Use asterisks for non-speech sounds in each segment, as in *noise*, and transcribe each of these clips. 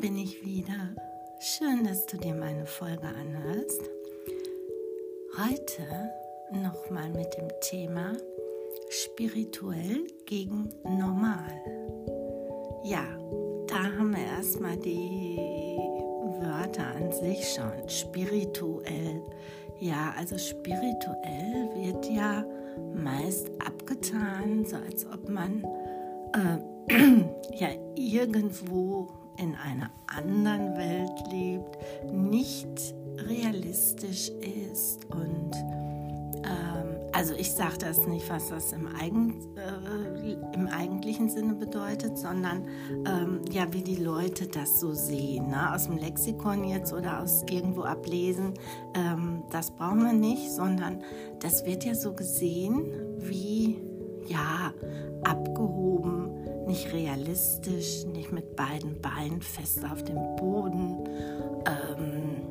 bin ich wieder. Schön, dass du dir meine Folge anhörst. Heute nochmal mit dem Thema spirituell gegen normal. Ja, da haben wir erstmal die Wörter an sich schon. Spirituell. Ja, also spirituell wird ja meist abgetan, so als ob man äh, *clears throat* ja irgendwo in einer anderen Welt lebt, nicht realistisch ist und ähm, also ich sage das nicht, was das im, Eigen, äh, im eigentlichen Sinne bedeutet, sondern ähm, ja, wie die Leute das so sehen, ne? aus dem Lexikon jetzt oder aus irgendwo ablesen, ähm, das brauchen wir nicht, sondern das wird ja so gesehen wie ja abgehoben nicht realistisch, nicht mit beiden Beinen fest auf dem Boden, ähm,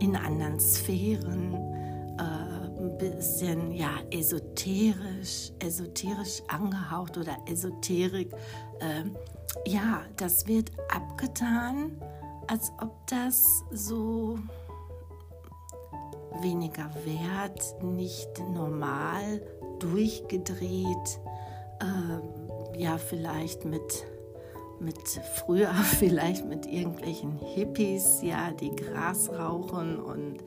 in anderen Sphären, äh, ein bisschen ja esoterisch, esoterisch angehaucht oder Esoterik. Äh, ja, das wird abgetan, als ob das so weniger wert, nicht normal, durchgedreht. Äh, ja vielleicht mit, mit früher *laughs* vielleicht mit irgendwelchen Hippies, ja, die Gras rauchen und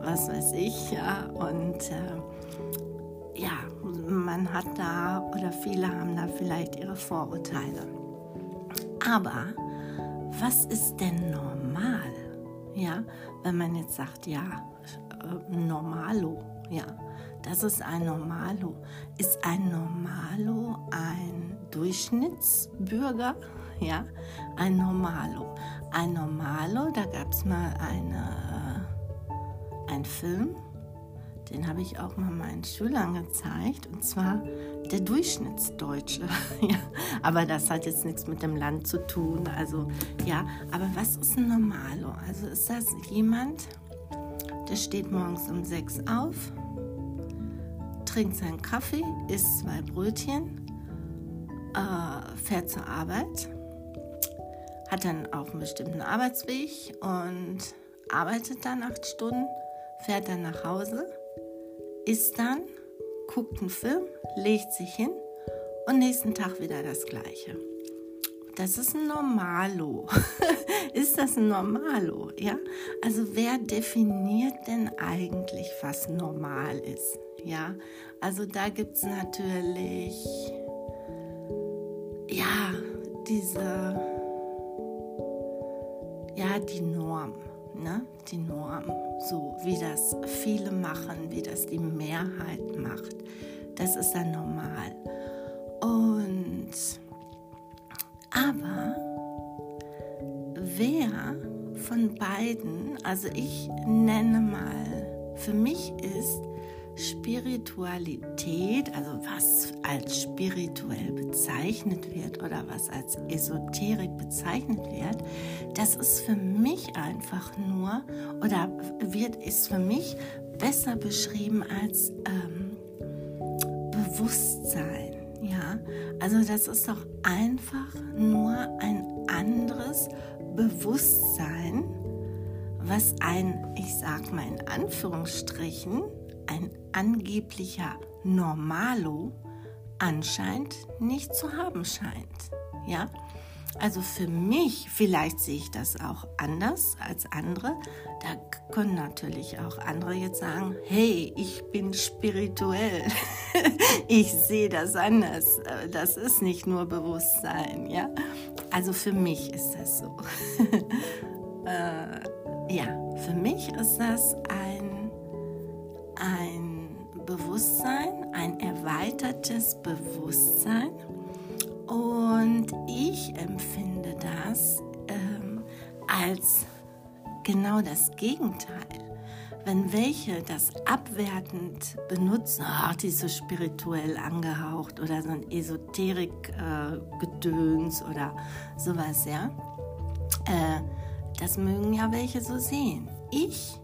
was weiß ich, ja, und äh, ja, man hat da oder viele haben da vielleicht ihre Vorurteile. Aber was ist denn normal? Ja, wenn man jetzt sagt, ja, äh, normalo, ja, das ist ein Normalo. Ist ein Normalo ein Durchschnittsbürger? Ja, ein Normalo. Ein Normalo, da gab es mal eine, einen Film, den habe ich auch mal meinen Schülern gezeigt, und zwar der Durchschnittsdeutsche. *laughs* ja, aber das hat jetzt nichts mit dem Land zu tun. Also ja, aber was ist ein Normalo? Also ist das jemand, der steht morgens um sechs auf, trinkt seinen Kaffee, isst zwei Brötchen, äh, fährt zur Arbeit, hat dann auch einen bestimmten Arbeitsweg und arbeitet dann acht Stunden, fährt dann nach Hause, isst dann, guckt einen Film, legt sich hin und nächsten Tag wieder das Gleiche. Das ist ein Normalo. *laughs* ist das ein Normalo? Ja? Also wer definiert denn eigentlich, was normal ist? Ja, also da gibt es natürlich, ja, diese, ja, die Norm, ne? Die Norm, so wie das viele machen, wie das die Mehrheit macht. Das ist dann normal. Und, aber, wer von beiden, also ich nenne mal, für mich ist Spiritualität, also was als spirituell bezeichnet wird oder was als Esoterik bezeichnet wird, das ist für mich einfach nur oder wird ist für mich besser beschrieben als ähm, Bewusstsein. Ja, also das ist doch einfach nur ein anderes Bewusstsein, was ein, ich sag mal in Anführungsstrichen, ein angeblicher Normalo anscheinend nicht zu haben scheint. Ja? Also für mich, vielleicht sehe ich das auch anders als andere. Da können natürlich auch andere jetzt sagen, hey, ich bin spirituell. *laughs* ich sehe das anders. Das ist nicht nur Bewusstsein, ja. Also für mich ist das so. *laughs* äh, ja, für mich ist das ein ein Bewusstsein, ein erweitertes Bewusstsein. Und ich empfinde das ähm, als genau das Gegenteil. Wenn welche das abwertend benutzen, ach, die ist so spirituell angehaucht oder so ein Esoterik-Gedöns äh, oder sowas, ja, äh, das mögen ja welche so sehen. Ich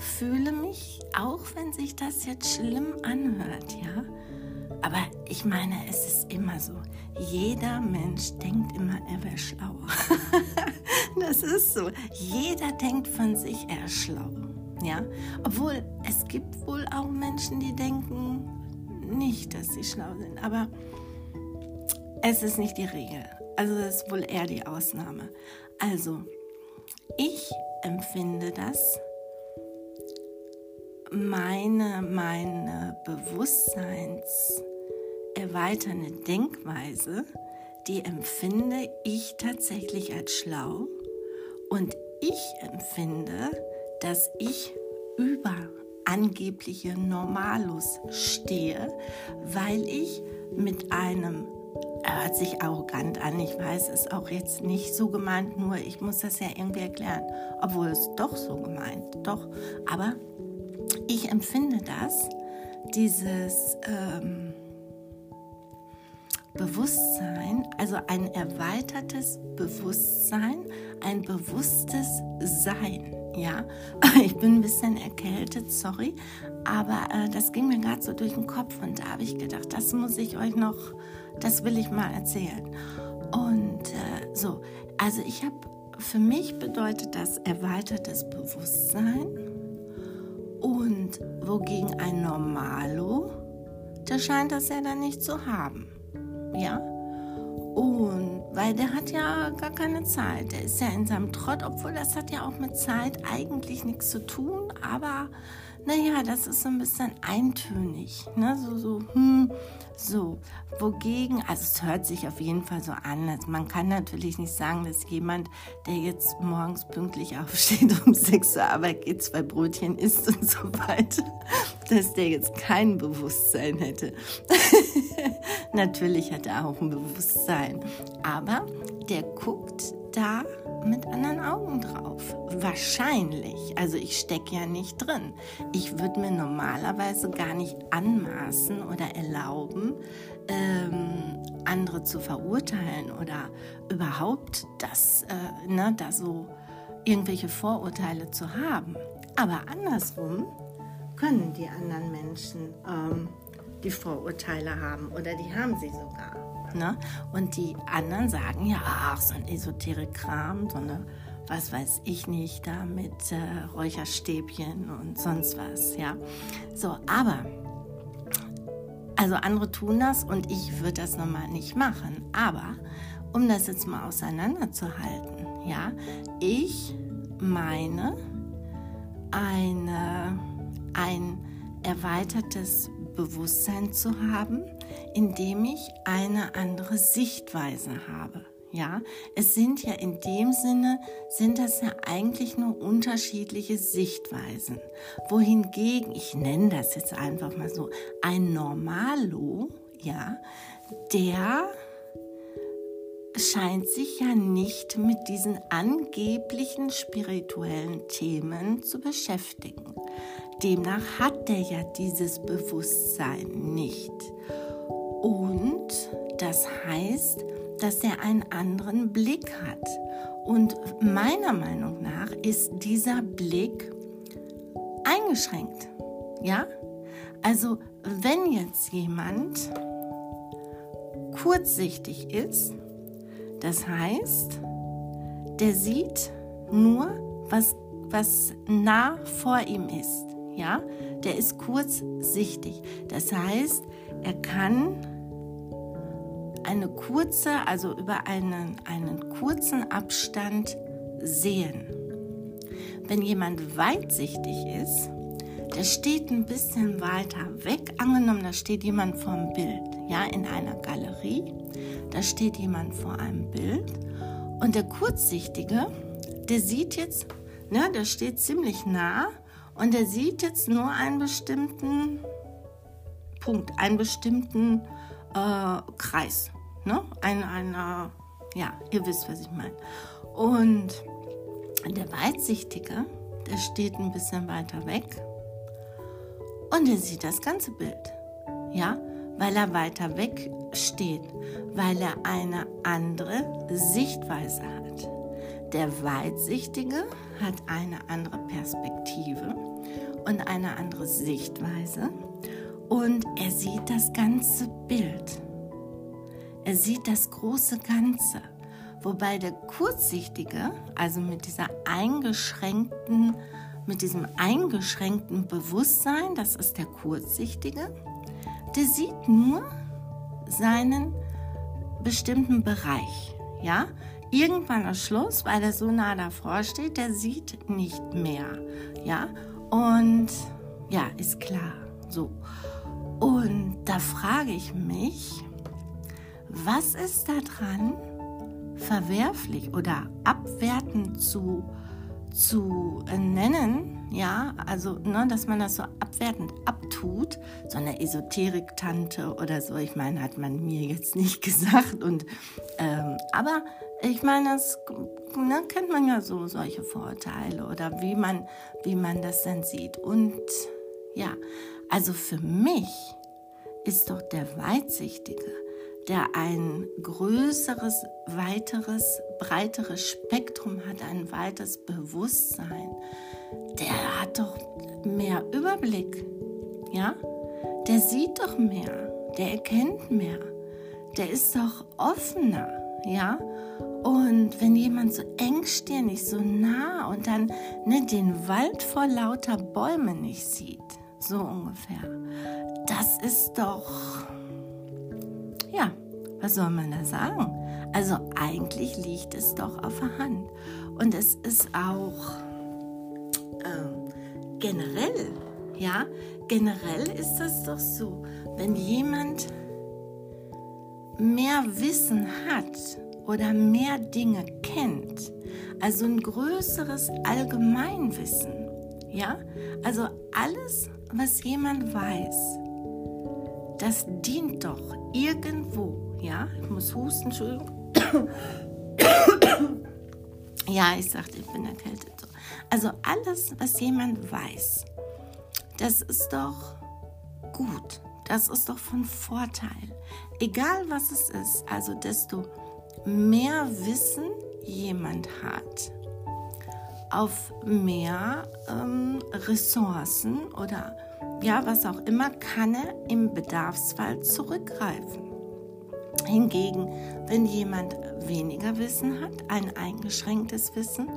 fühle mich, auch wenn sich das jetzt schlimm anhört, ja. Aber ich meine, es ist immer so. Jeder Mensch denkt immer, er wäre schlauer. *laughs* das ist so. Jeder denkt von sich, er ist schlau. Ja, obwohl es gibt wohl auch Menschen, die denken nicht, dass sie schlau sind. Aber es ist nicht die Regel. Also es ist wohl eher die Ausnahme. Also, ich empfinde das, meine, meine bewusstseinserweiternde Denkweise, die empfinde ich tatsächlich als schlau und ich empfinde, dass ich über angebliche Normalus stehe, weil ich mit einem er hört sich arrogant an. Ich weiß, es ist auch jetzt nicht so gemeint, nur ich muss das ja irgendwie erklären. Obwohl es doch so gemeint, doch. Aber ich empfinde das, dieses ähm, Bewusstsein, also ein erweitertes Bewusstsein, ein bewusstes Sein. Ja, *laughs* ich bin ein bisschen erkältet, sorry, aber äh, das ging mir gerade so durch den Kopf und da habe ich gedacht, das muss ich euch noch das will ich mal erzählen. Und äh, so, also ich habe, für mich bedeutet das erweitertes Bewusstsein und wogegen ein Normalo, der scheint das ja dann nicht zu haben. Ja? Und weil der hat ja gar keine Zeit. Der ist ja in seinem Trott, obwohl das hat ja auch mit Zeit eigentlich nichts zu tun, aber naja, das ist so ein bisschen eintönig. Ne? So, so, hm, so. Wogegen, also es hört sich auf jeden Fall so an. Also man kann natürlich nicht sagen, dass jemand, der jetzt morgens pünktlich *laughs* aufsteht, um 6 Uhr Arbeit geht, zwei Brötchen isst und so weiter, dass der jetzt kein Bewusstsein hätte. *laughs* natürlich hat er auch ein Bewusstsein. Aber der guckt da mit anderen Augen drauf. Wahrscheinlich. Also ich stecke ja nicht drin. Ich würde mir normalerweise gar nicht anmaßen oder erlauben, ähm, andere zu verurteilen oder überhaupt das, äh, ne, da so irgendwelche Vorurteile zu haben. Aber andersrum können die anderen Menschen ähm, die Vorurteile haben oder die haben sie sogar. Ne? Und die anderen sagen ja, ach, so ein Esoterik-Kram, so eine, was weiß ich nicht, da mit äh, Räucherstäbchen und sonst was, ja. So, aber, also andere tun das und ich würde das normal nicht machen. Aber, um das jetzt mal auseinanderzuhalten, ja, ich meine, eine, ein erweitertes Bewusstsein zu haben, indem ich eine andere Sichtweise habe. Ja, es sind ja in dem Sinne, sind das ja eigentlich nur unterschiedliche Sichtweisen. Wohingegen, ich nenne das jetzt einfach mal so, ein Normalo, ja, der scheint sich ja nicht mit diesen angeblichen spirituellen Themen zu beschäftigen. Demnach hat der ja dieses Bewusstsein nicht. Und das heißt, dass er einen anderen Blick hat. Und meiner Meinung nach ist dieser Blick eingeschränkt. Ja? Also, wenn jetzt jemand kurzsichtig ist, das heißt, der sieht nur, was, was nah vor ihm ist ja, der ist kurzsichtig. Das heißt, er kann eine kurze, also über einen, einen kurzen Abstand sehen. Wenn jemand weitsichtig ist, der steht ein bisschen weiter weg. Angenommen, da steht jemand vor einem Bild, ja, in einer Galerie. Da steht jemand vor einem Bild und der Kurzsichtige, der sieht jetzt, ne, der steht ziemlich nah und er sieht jetzt nur einen bestimmten Punkt, einen bestimmten äh, Kreis. Ne? Ein, einer, ja, ihr wisst, was ich meine. Und der Weitsichtige, der steht ein bisschen weiter weg und er sieht das ganze Bild. Ja, weil er weiter weg steht, weil er eine andere Sichtweise hat. Der Weitsichtige hat eine andere Perspektive und eine andere Sichtweise und er sieht das ganze Bild. Er sieht das große Ganze, Wobei der Kurzsichtige, also mit dieser eingeschränkten, mit diesem eingeschränkten Bewusstsein, das ist der Kurzsichtige, der sieht nur seinen bestimmten Bereich. Ja, irgendwann ist Schluss, weil er so nah davor steht, der sieht nicht mehr. Ja, und ja, ist klar. So. Und da frage ich mich, was ist daran verwerflich oder abwertend zu, zu nennen? Ja, also, ne, dass man das so abwertend abtut, so eine Esoterik-Tante oder so. Ich meine, hat man mir jetzt nicht *laughs* gesagt. Und, ähm, aber ich meine, das ne, kennt man ja so, solche Vorurteile oder wie man, wie man das dann sieht. Und ja, also für mich ist doch der Weitsichtige, der ein größeres, weiteres, breiteres Spektrum hat, ein weites Bewusstsein, der hat doch mehr Überblick, ja? Der sieht doch mehr, der erkennt mehr, der ist doch offener, ja? Und wenn jemand so engstirnig, so nah und dann ne, den Wald vor lauter Bäumen nicht sieht, so ungefähr, das ist doch, ja, was soll man da sagen? Also eigentlich liegt es doch auf der Hand. Und es ist auch äh, generell, ja, generell ist das doch so, wenn jemand mehr Wissen hat oder mehr Dinge kennt, also ein größeres Allgemeinwissen, ja, also alles, was jemand weiß, das dient doch irgendwo, ja, ich muss husten, Entschuldigung. *coughs* ja, ich sagte, ich bin erkältet. Also alles, was jemand weiß, das ist doch gut, das ist doch von Vorteil. Egal was es ist, also desto mehr Wissen jemand hat, auf mehr ähm, Ressourcen oder ja, was auch immer, kann er im Bedarfsfall zurückgreifen. Hingegen, wenn jemand weniger Wissen hat, ein eingeschränktes Wissen,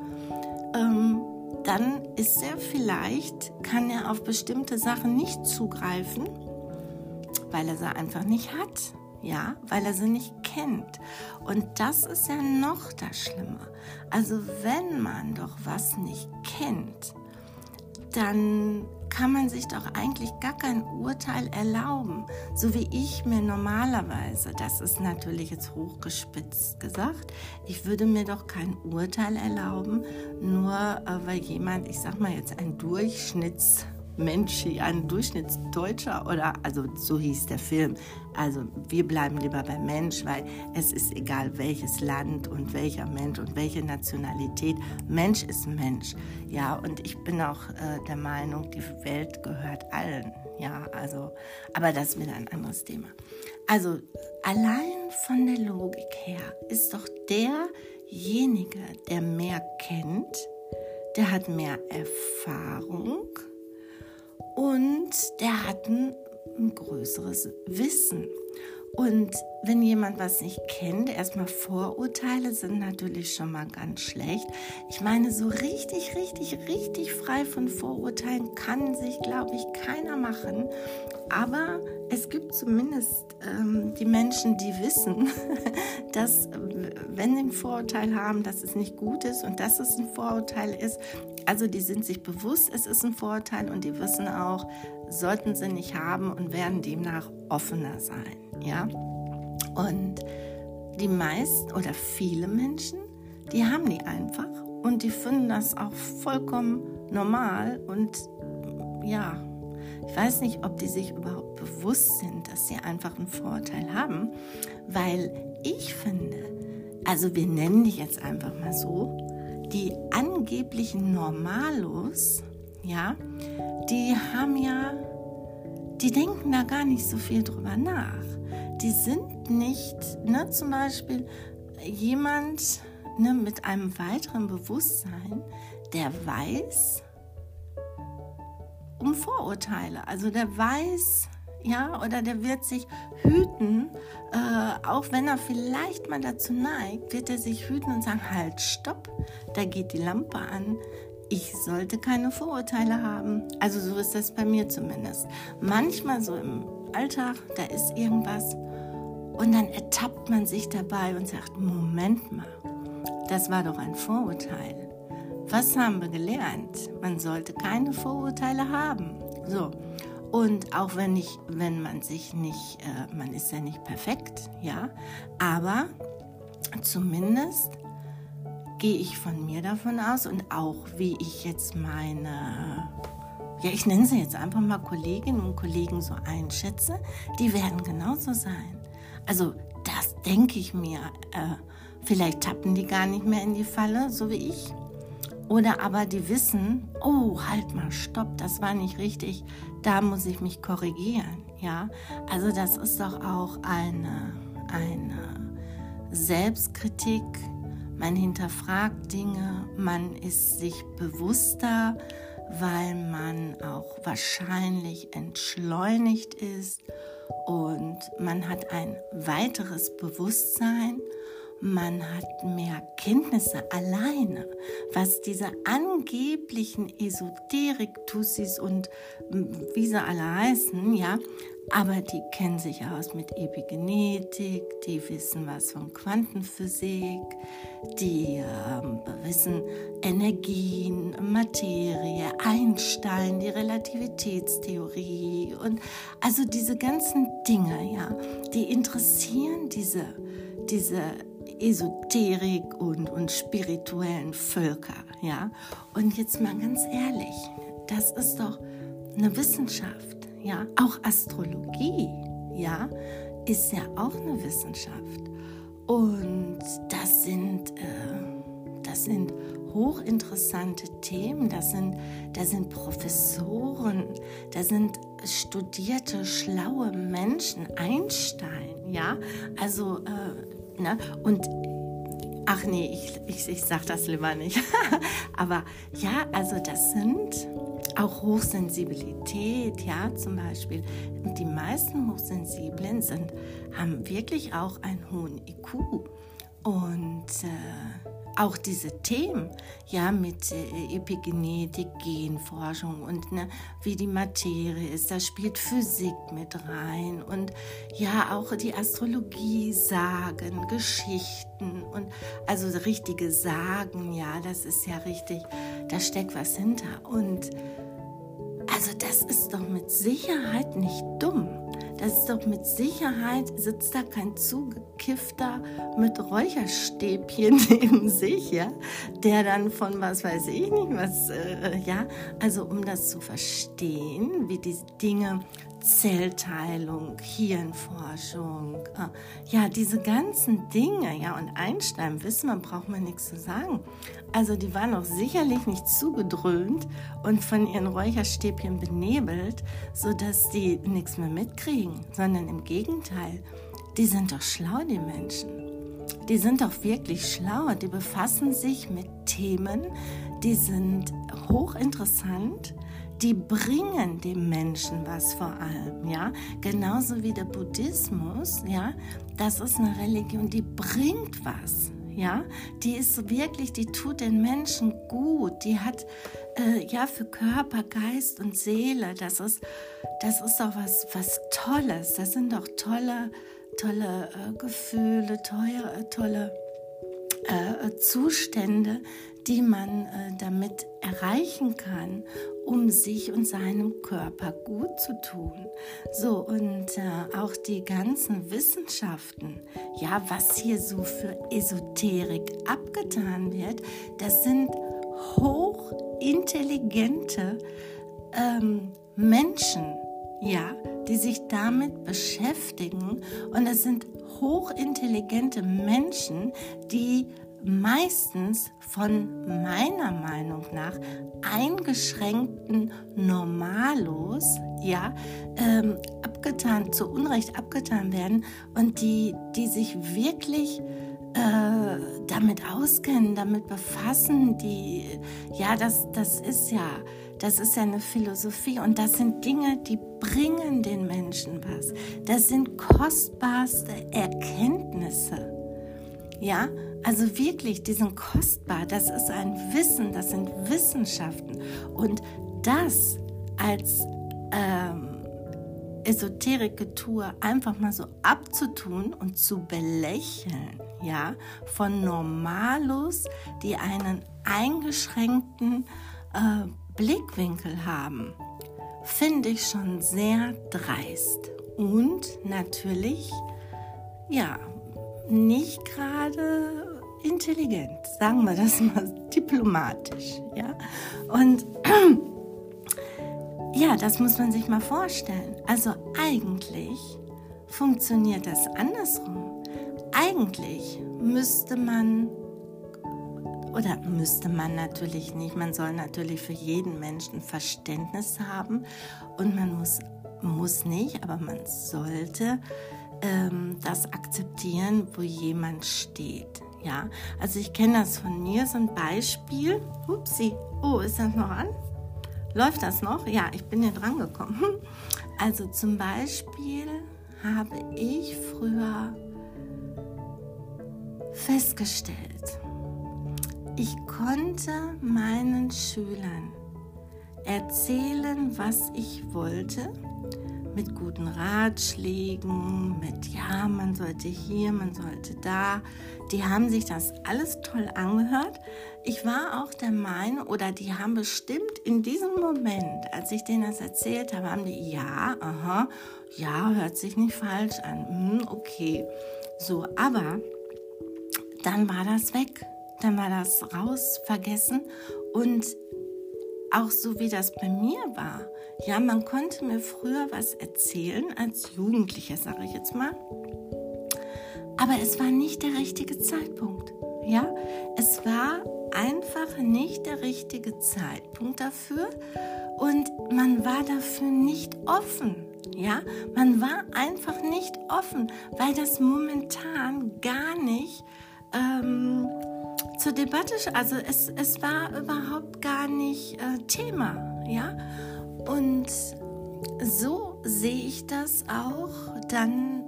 ähm, dann ist er vielleicht, kann er auf bestimmte Sachen nicht zugreifen, weil er sie einfach nicht hat ja, weil er sie nicht kennt. Und das ist ja noch das Schlimme. Also wenn man doch was nicht kennt, dann kann man sich doch eigentlich gar kein Urteil erlauben, so wie ich mir normalerweise, das ist natürlich jetzt hochgespitzt gesagt, ich würde mir doch kein Urteil erlauben, nur äh, weil jemand, ich sag mal jetzt ein Durchschnitts Mensch, ein Durchschnittsdeutscher oder also so hieß der Film. Also wir bleiben lieber beim Mensch, weil es ist egal welches Land und welcher Mensch und welche Nationalität. Mensch ist Mensch. Ja, und ich bin auch äh, der Meinung, die Welt gehört allen. Ja, also, aber das ist wieder ein anderes Thema. Also allein von der Logik her ist doch derjenige, der mehr kennt, der hat mehr Erfahrung und der hat ein, größeres Wissen. Und wenn jemand was nicht kennt, erstmal Vorurteile sind natürlich schon mal ganz schlecht. Ich meine, so richtig, richtig, richtig frei von Vorurteilen kann sich, glaube ich, keiner machen. Aber es gibt zumindest ähm, die Menschen, die wissen, *laughs* dass wenn sie ein Vorurteil haben, dass es nicht gut ist und dass es ein Vorurteil ist. Also die sind sich bewusst, es ist ein Vorurteil und die wissen auch, sollten sie nicht haben und werden demnach offener sein. Ja? Und die meisten oder viele Menschen, die haben die einfach und die finden das auch vollkommen normal und ja, ich weiß nicht, ob die sich überhaupt bewusst sind, dass sie einfach einen Vorteil haben, weil ich finde, also wir nennen die jetzt einfach mal so, die angeblichen Normalos, ja, die haben ja, die denken da gar nicht so viel drüber nach. Die sind nicht, ne, zum Beispiel jemand ne, mit einem weiteren Bewusstsein, der weiß um Vorurteile. Also der weiß, ja, oder der wird sich hüten, äh, auch wenn er vielleicht mal dazu neigt, wird er sich hüten und sagen, halt, stopp, da geht die Lampe an. Ich sollte keine Vorurteile haben. Also so ist das bei mir zumindest. Manchmal so im Alltag, da ist irgendwas und dann ertappt man sich dabei und sagt, Moment mal, das war doch ein Vorurteil. Was haben wir gelernt? Man sollte keine Vorurteile haben. So. Und auch wenn ich, wenn man sich nicht, äh, man ist ja nicht perfekt, ja, aber zumindest gehe ich von mir davon aus und auch wie ich jetzt meine, ja, ich nenne sie jetzt einfach mal Kolleginnen und Kollegen so einschätze, die werden genauso sein. Also das denke ich mir. Äh, vielleicht tappen die gar nicht mehr in die Falle, so wie ich. Oder aber die wissen, oh, halt mal, stopp, das war nicht richtig, da muss ich mich korrigieren. Ja, also das ist doch auch eine, eine Selbstkritik. Man hinterfragt Dinge, man ist sich bewusster, weil man auch wahrscheinlich entschleunigt ist und man hat ein weiteres Bewusstsein man hat mehr Kenntnisse alleine, was diese angeblichen Esoterik-Tussis und wie sie alle heißen, ja, aber die kennen sich aus mit Epigenetik, die wissen was von Quantenphysik, die äh, wissen Energien, Materie, Einstein, die Relativitätstheorie und also diese ganzen Dinge, ja, die interessieren diese, diese Esoterik und, und spirituellen Völker, ja. Und jetzt mal ganz ehrlich, das ist doch eine Wissenschaft, ja. Auch Astrologie, ja, ist ja auch eine Wissenschaft. Und das sind, äh, das sind hochinteressante Themen, das sind, das sind Professoren, das sind studierte, schlaue Menschen, Einstein, ja, also äh, Ne? Und ach nee, ich, ich, ich sag das lieber nicht. *laughs* Aber ja, also das sind auch Hochsensibilität, ja, zum Beispiel. Die meisten Hochsensiblen sind, haben wirklich auch einen hohen IQ. Und äh, auch diese Themen, ja, mit äh, Epigenetik, Genforschung und ne, wie die Materie ist, da spielt Physik mit rein und ja, auch die Astrologie, Sagen, Geschichten und also richtige Sagen, ja, das ist ja richtig, da steckt was hinter und also das ist doch mit Sicherheit nicht dumm. Das ist doch mit Sicherheit, sitzt da kein zugekiffter mit Räucherstäbchen *laughs* neben sich, ja, der dann von was weiß ich nicht, was, äh, ja, also um das zu verstehen, wie diese Dinge Zellteilung, Hirnforschung, äh, ja, diese ganzen Dinge, ja, und Einstein, wissen wir, braucht man nichts zu sagen. Also die waren auch sicherlich nicht zugedröhnt und von ihren Räucherstäbchen benebelt, sodass die nichts mehr mitkriegen, sondern im Gegenteil, die sind doch schlau, die Menschen. Die sind doch wirklich schlau, die befassen sich mit Themen, die sind hochinteressant, die bringen dem Menschen was vor allem, ja. Genauso wie der Buddhismus, ja. Das ist eine Religion, die bringt was, ja. Die ist wirklich, die tut den Menschen gut. Die hat, äh, ja, für Körper, Geist und Seele, das ist, das ist doch was, was Tolles. Das sind doch tolle, tolle äh, Gefühle, tolle, tolle äh, Zustände, die man äh, damit erreichen kann, um sich und seinem Körper gut zu tun. So, und äh, auch die ganzen Wissenschaften, ja, was hier so für Esoterik abgetan wird, das sind hochintelligente ähm, Menschen, ja, die sich damit beschäftigen. Und es sind hochintelligente Menschen, die meistens von meiner Meinung nach eingeschränkten Normalos, ja, ähm, abgetan, zu Unrecht abgetan werden und die, die sich wirklich äh, damit auskennen, damit befassen, die, ja, das, das ist ja, das ist ja eine Philosophie und das sind Dinge, die bringen den Menschen was. Das sind kostbarste Erkenntnisse. Ja, also wirklich, die sind kostbar. Das ist ein Wissen, das sind Wissenschaften. Und das als ähm, Esoterik-Getue einfach mal so abzutun und zu belächeln, ja, von Normalos, die einen eingeschränkten äh, Blickwinkel haben, finde ich schon sehr dreist und natürlich, ja, nicht gerade intelligent, sagen wir das mal *laughs* diplomatisch, ja. Und *clears throat* ja, das muss man sich mal vorstellen. Also eigentlich funktioniert das andersrum. Eigentlich müsste man, oder müsste man natürlich nicht, man soll natürlich für jeden Menschen Verständnis haben und man muss, muss nicht, aber man sollte ähm, das akzeptieren, wo jemand steht. Ja, also ich kenne das von mir, so ein Beispiel. Upsi, oh, ist das noch an? Läuft das noch? Ja, ich bin hier dran gekommen. *laughs* Also zum Beispiel habe ich früher festgestellt, ich konnte meinen Schülern erzählen, was ich wollte mit guten Ratschlägen, mit ja, man sollte hier, man sollte da. Die haben sich das alles toll angehört. Ich war auch der Meinung, oder die haben bestimmt in diesem Moment, als ich denen das erzählt habe, haben die, ja, aha, ja, hört sich nicht falsch an, hm, okay. So, aber dann war das weg. Dann war das raus, vergessen und auch so wie das bei mir war. Ja, man konnte mir früher was erzählen als Jugendlicher, sage ich jetzt mal. Aber es war nicht der richtige Zeitpunkt. Ja, es war einfach nicht der richtige Zeitpunkt dafür und man war dafür nicht offen. Ja, man war einfach nicht offen, weil das momentan gar nicht ähm, zur Debatte, also es, es war überhaupt gar nicht äh, Thema, ja. Und so sehe ich das auch dann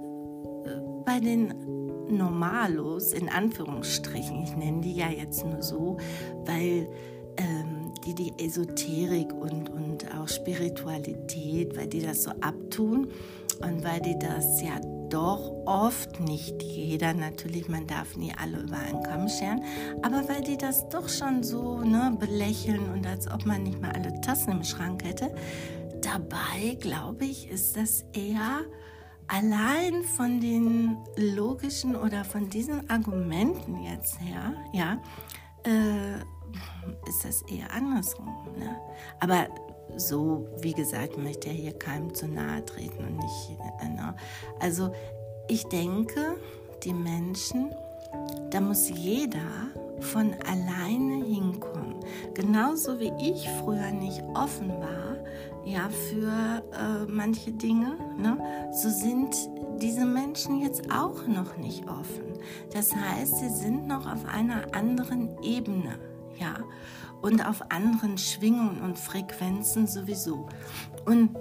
äh, bei den Normalos, in Anführungsstrichen. Ich nenne die ja jetzt nur so, weil ähm, die die Esoterik und, und auch Spiritualität, weil die das so abtun und weil die das ja doch oft, nicht jeder natürlich, man darf nie alle über einen Kamm scheren, aber weil die das doch schon so ne, belächeln und als ob man nicht mal alle Tassen im Schrank hätte. Dabei, glaube ich, ist das eher allein von den logischen oder von diesen Argumenten jetzt her, ja, äh, ist das eher andersrum. Ne? Aber so, wie gesagt, möchte ja hier keinem zu nahe treten und nicht. Äh, ne? Also ich denke, die Menschen, da muss jeder von alleine hinkommen. Genauso wie ich früher nicht offen war, ja, für äh, manche Dinge, ne, so sind diese Menschen jetzt auch noch nicht offen. Das heißt, sie sind noch auf einer anderen Ebene, ja und auf anderen Schwingungen und Frequenzen sowieso. Und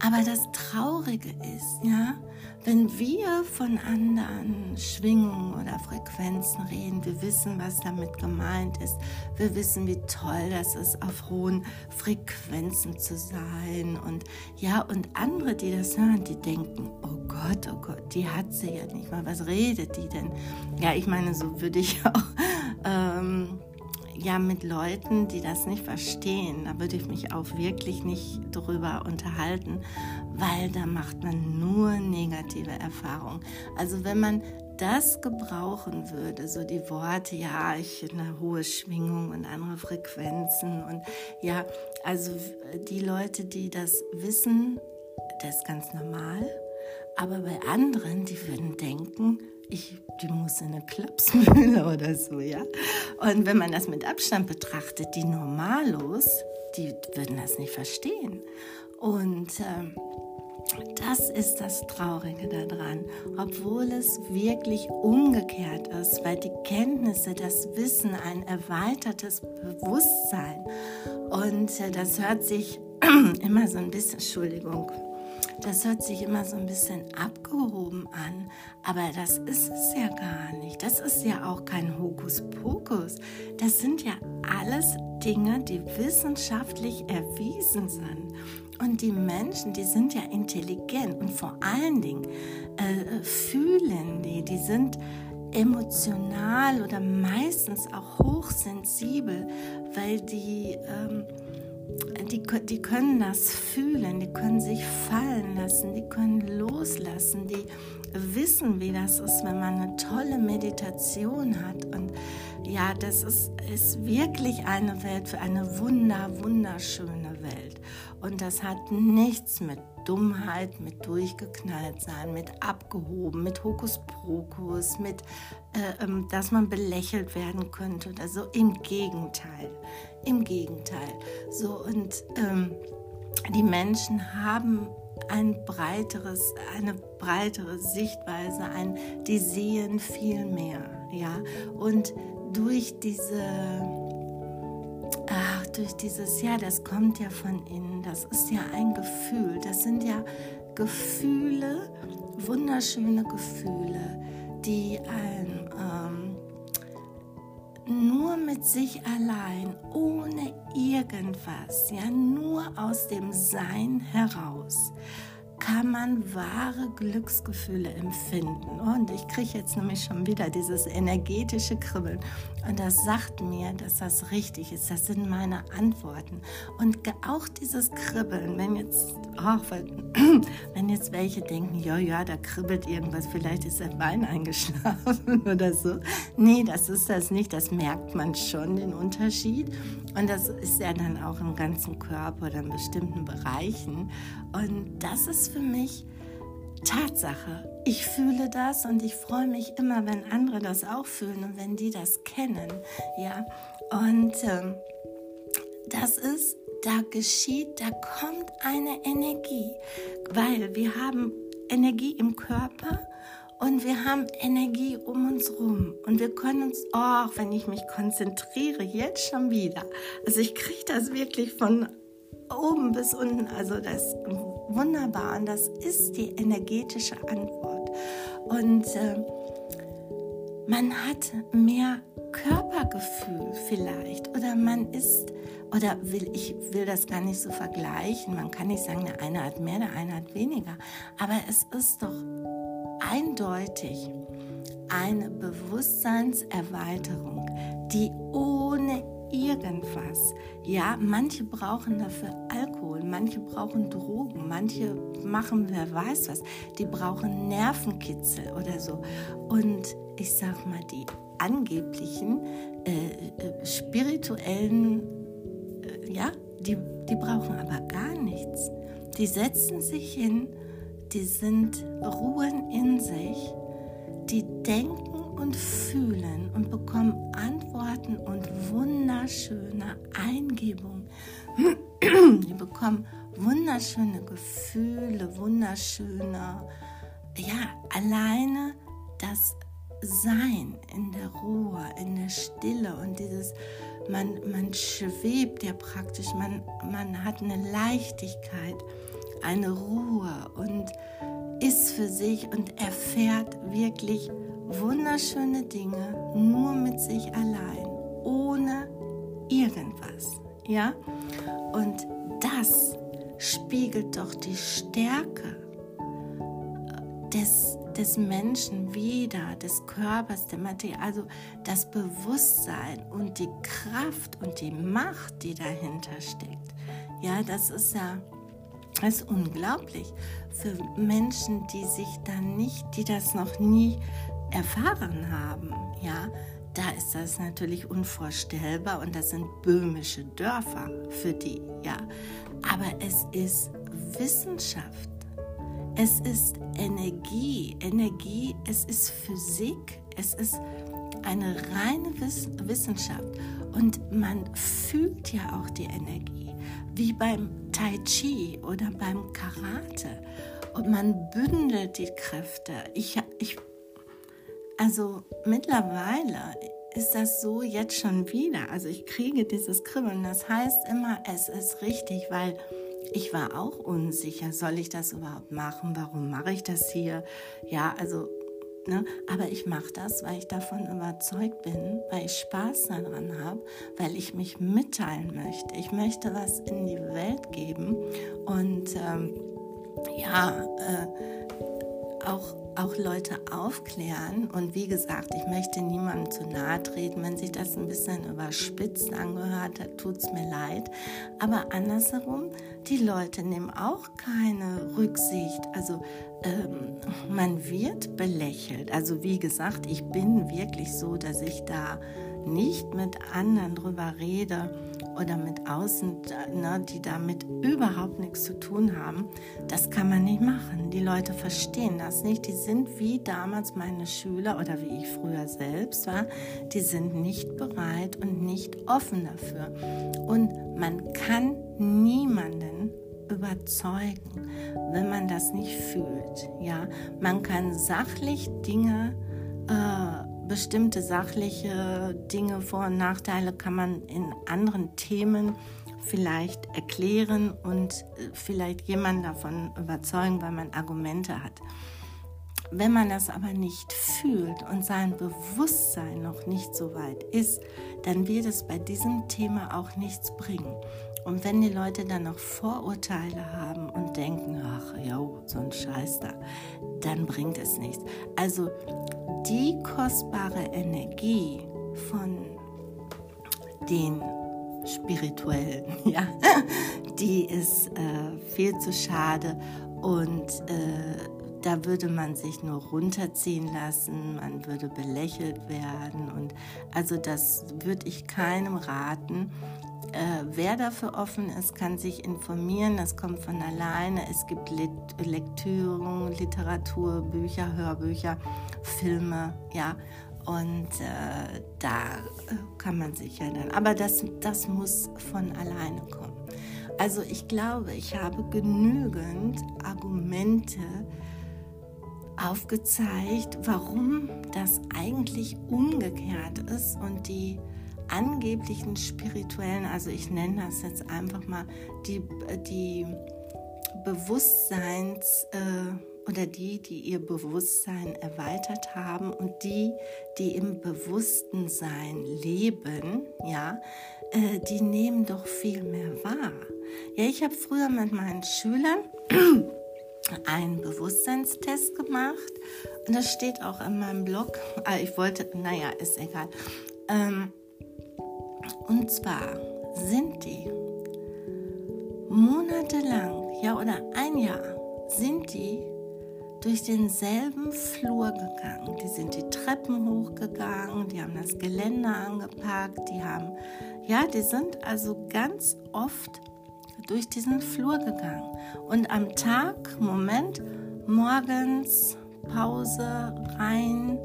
aber das Traurige ist, ja, wenn wir von anderen Schwingungen oder Frequenzen reden, wir wissen, was damit gemeint ist. Wir wissen, wie toll das ist, auf hohen Frequenzen zu sein. Und ja, und andere, die das hören, die denken, oh Gott, oh Gott, die hat sie ja nicht mal. Was redet die denn? Ja, ich meine, so würde ich *laughs* auch. Ähm, ja mit Leuten, die das nicht verstehen, da würde ich mich auch wirklich nicht drüber unterhalten, weil da macht man nur negative Erfahrungen. Also wenn man das gebrauchen würde, so die Worte, ja, ich eine hohe Schwingung und andere Frequenzen und ja, also die Leute, die das wissen, das ist ganz normal. Aber bei anderen, die würden denken, ich, die muss in eine Klapsmühle *laughs* oder so, ja. Und wenn man das mit Abstand betrachtet, die Normalos, die würden das nicht verstehen. Und äh, das ist das Traurige daran, obwohl es wirklich umgekehrt ist, weil die Kenntnisse, das Wissen, ein erweitertes Bewusstsein Und äh, das hört sich *clears throat* immer so ein bisschen, Entschuldigung, das hört sich immer so ein bisschen abgehoben an, aber das ist es ja gar nicht. Das ist ja auch kein Hokuspokus. Das sind ja alles Dinge, die wissenschaftlich erwiesen sind. Und die Menschen, die sind ja intelligent und vor allen Dingen äh, fühlen die, die sind emotional oder meistens auch hochsensibel, weil die... Ähm, die, die können das fühlen, die können sich fallen lassen, die können loslassen, die wissen, wie das ist, wenn man eine tolle Meditation hat. Und ja, das ist, ist wirklich eine Welt für eine wunder, wunderschöne Welt. Und das hat nichts mit Dummheit, mit durchgeknallt sein, mit abgehoben, mit Hokuspokus, mit, äh, ähm, dass man belächelt werden könnte oder so. Im Gegenteil, im Gegenteil. So und ähm, die Menschen haben ein breiteres, eine breitere Sichtweise, ein, die sehen viel mehr, ja. Und durch diese Ach, durch dieses, ja, das kommt ja von innen, das ist ja ein Gefühl, das sind ja Gefühle, wunderschöne Gefühle, die ein ähm, nur mit sich allein, ohne irgendwas, ja, nur aus dem Sein heraus kann man wahre Glücksgefühle empfinden. Und ich kriege jetzt nämlich schon wieder dieses energetische Kribbeln. Und das sagt mir, dass das richtig ist. Das sind meine Antworten. Und auch dieses Kribbeln, wenn jetzt, oh, *clears throat* wenn jetzt welche denken, ja, ja, da kribbelt irgendwas, vielleicht ist der Bein eingeschlafen *laughs* oder so. Nee, das ist das nicht. Das merkt man schon, den Unterschied. Und das ist ja dann auch im ganzen Körper oder in bestimmten Bereichen. Und das ist für mich Tatsache. Ich fühle das und ich freue mich immer, wenn andere das auch fühlen und wenn die das kennen. Ja, und ähm, das ist, da geschieht, da kommt eine Energie, weil wir haben Energie im Körper und wir haben Energie um uns rum und wir können uns, oh, wenn ich mich konzentriere, jetzt schon wieder. Also ich kriege das wirklich von oben bis unten, also das ist wunderbar und das ist die energetische Antwort. Und äh, man hat mehr Körpergefühl vielleicht oder man ist oder will ich will das gar nicht so vergleichen. Man kann nicht sagen, der eine hat mehr, der eine hat weniger, aber es ist doch eindeutig eine Bewusstseinserweiterung, die ohne irgendwas. Ja, manche brauchen dafür Alkohol, manche brauchen Drogen, manche machen wer weiß was. Die brauchen Nervenkitzel oder so. Und ich sag mal, die angeblichen äh, äh, spirituellen, äh, ja, die, die brauchen aber gar nichts. Die setzen sich hin, die sind ruhen in sich, die denken und fühlen und bekommen Antworten und wunderschöne Eingebungen. Die bekommen wunderschöne Gefühle, wunderschöne, ja, alleine das Sein in der Ruhe, in der Stille und dieses, man, man schwebt ja praktisch, man, man hat eine Leichtigkeit, eine Ruhe und ist für sich und erfährt wirklich wunderschöne Dinge nur mit sich allein, ohne irgendwas. Ja? Und das spiegelt doch die Stärke des, des Menschen wieder, des Körpers, der Materie, also das Bewusstsein und die Kraft und die Macht, die dahinter steckt. Ja, das ist ja das ist unglaublich für Menschen, die sich dann nicht, die das noch nie erfahren haben, ja, da ist das natürlich unvorstellbar und das sind böhmische Dörfer für die, ja. Aber es ist Wissenschaft, es ist Energie, Energie, es ist Physik, es ist eine reine Wiss Wissenschaft. Und man fühlt ja auch die Energie, wie beim Tai Chi oder beim Karate. Und man bündelt die Kräfte. Ich, ich also mittlerweile ist das so jetzt schon wieder. Also ich kriege dieses Kribbeln. Das heißt immer, es ist richtig, weil ich war auch unsicher. Soll ich das überhaupt machen? Warum mache ich das hier? Ja, also Ne? Aber ich mache das, weil ich davon überzeugt bin, weil ich Spaß daran habe, weil ich mich mitteilen möchte. Ich möchte was in die Welt geben und ähm, ja, äh, auch auch Leute aufklären. Und wie gesagt, ich möchte niemandem zu nahe treten. Wenn sich das ein bisschen überspitzt angehört hat, tut es mir leid. Aber andersherum, die Leute nehmen auch keine Rücksicht. Also ähm, man wird belächelt. Also wie gesagt, ich bin wirklich so, dass ich da nicht mit anderen drüber rede oder mit außen, ne, die damit überhaupt nichts zu tun haben, das kann man nicht machen. Die Leute verstehen das nicht. Die sind wie damals meine Schüler oder wie ich früher selbst war, die sind nicht bereit und nicht offen dafür. Und man kann niemanden überzeugen, wenn man das nicht fühlt. Ja, man kann sachlich Dinge äh, bestimmte sachliche Dinge, Vor- und Nachteile kann man in anderen Themen vielleicht erklären und äh, vielleicht jemanden davon überzeugen, weil man Argumente hat. Wenn man das aber nicht fühlt und sein Bewusstsein noch nicht so weit ist, dann wird es bei diesem Thema auch nichts bringen. Und wenn die Leute dann noch Vorurteile haben und denken, ach ja, so ein Scheiß da, dann bringt es nichts. Also die kostbare Energie von den spirituellen, *laughs* ja, die ist äh, viel zu schade und äh, da würde man sich nur runterziehen lassen, man würde belächelt werden und also das würde ich keinem raten. Äh, wer dafür offen ist, kann sich informieren. Das kommt von alleine. Es gibt Lit Lektüren, Literatur, Bücher, Hörbücher, Filme, ja. Und äh, da kann man sich ja dann. Aber das, das muss von alleine kommen. Also ich glaube, ich habe genügend Argumente aufgezeigt, warum das eigentlich umgekehrt ist und die angeblichen spirituellen, also ich nenne das jetzt einfach mal die, die Bewusstseins- äh, oder die, die ihr Bewusstsein erweitert haben und die, die im bewussten Sein leben, ja, äh, die nehmen doch viel mehr wahr. Ja, ich habe früher mit meinen Schülern *clears throat* einen Bewusstseinstest gemacht und das steht auch in meinem Blog. Ah, ich wollte, naja, ist egal. Ähm, und zwar sind die monatelang, ja oder ein Jahr, sind die durch denselben Flur gegangen. Die sind die Treppen hochgegangen, die haben das Geländer angepackt, die haben, ja, die sind also ganz oft durch diesen Flur gegangen. Und am Tag, Moment, morgens Pause rein,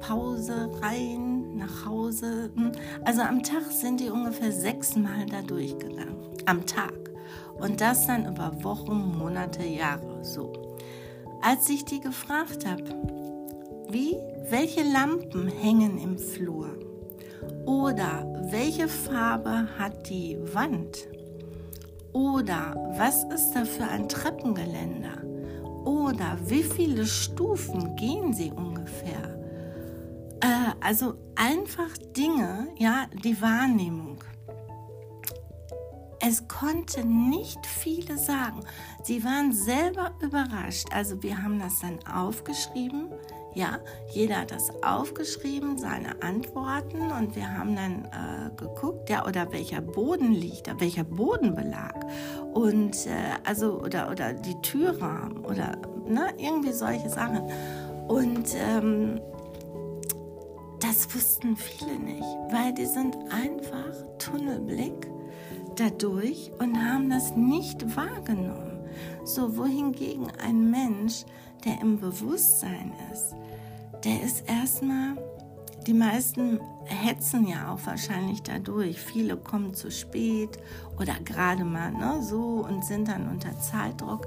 Pause rein, nach Hause. Hm. Also am Tag sind die ungefähr sechsmal da durchgegangen. Am Tag. Und das dann über Wochen, Monate, Jahre so. Als ich die gefragt habe, wie, welche Lampen hängen im Flur? Oder welche Farbe hat die Wand? Oder was ist da für ein Treppengeländer? Oder wie viele Stufen gehen sie ungefähr? Äh, also einfach Dinge, ja, die Wahrnehmung. Es konnte nicht viele sagen. Sie waren selber überrascht. Also wir haben das dann aufgeschrieben ja, jeder hat das aufgeschrieben, seine Antworten und wir haben dann äh, geguckt, ja, oder welcher Boden liegt, welcher Bodenbelag und äh, also oder oder die Türrahmen oder ne, irgendwie solche Sachen und ähm, das wussten viele nicht, weil die sind einfach Tunnelblick dadurch und haben das nicht wahrgenommen. So wohingegen ein Mensch, der im Bewusstsein ist, der ist erstmal, die meisten hetzen ja auch wahrscheinlich dadurch. Viele kommen zu spät oder gerade mal ne, so und sind dann unter Zeitdruck.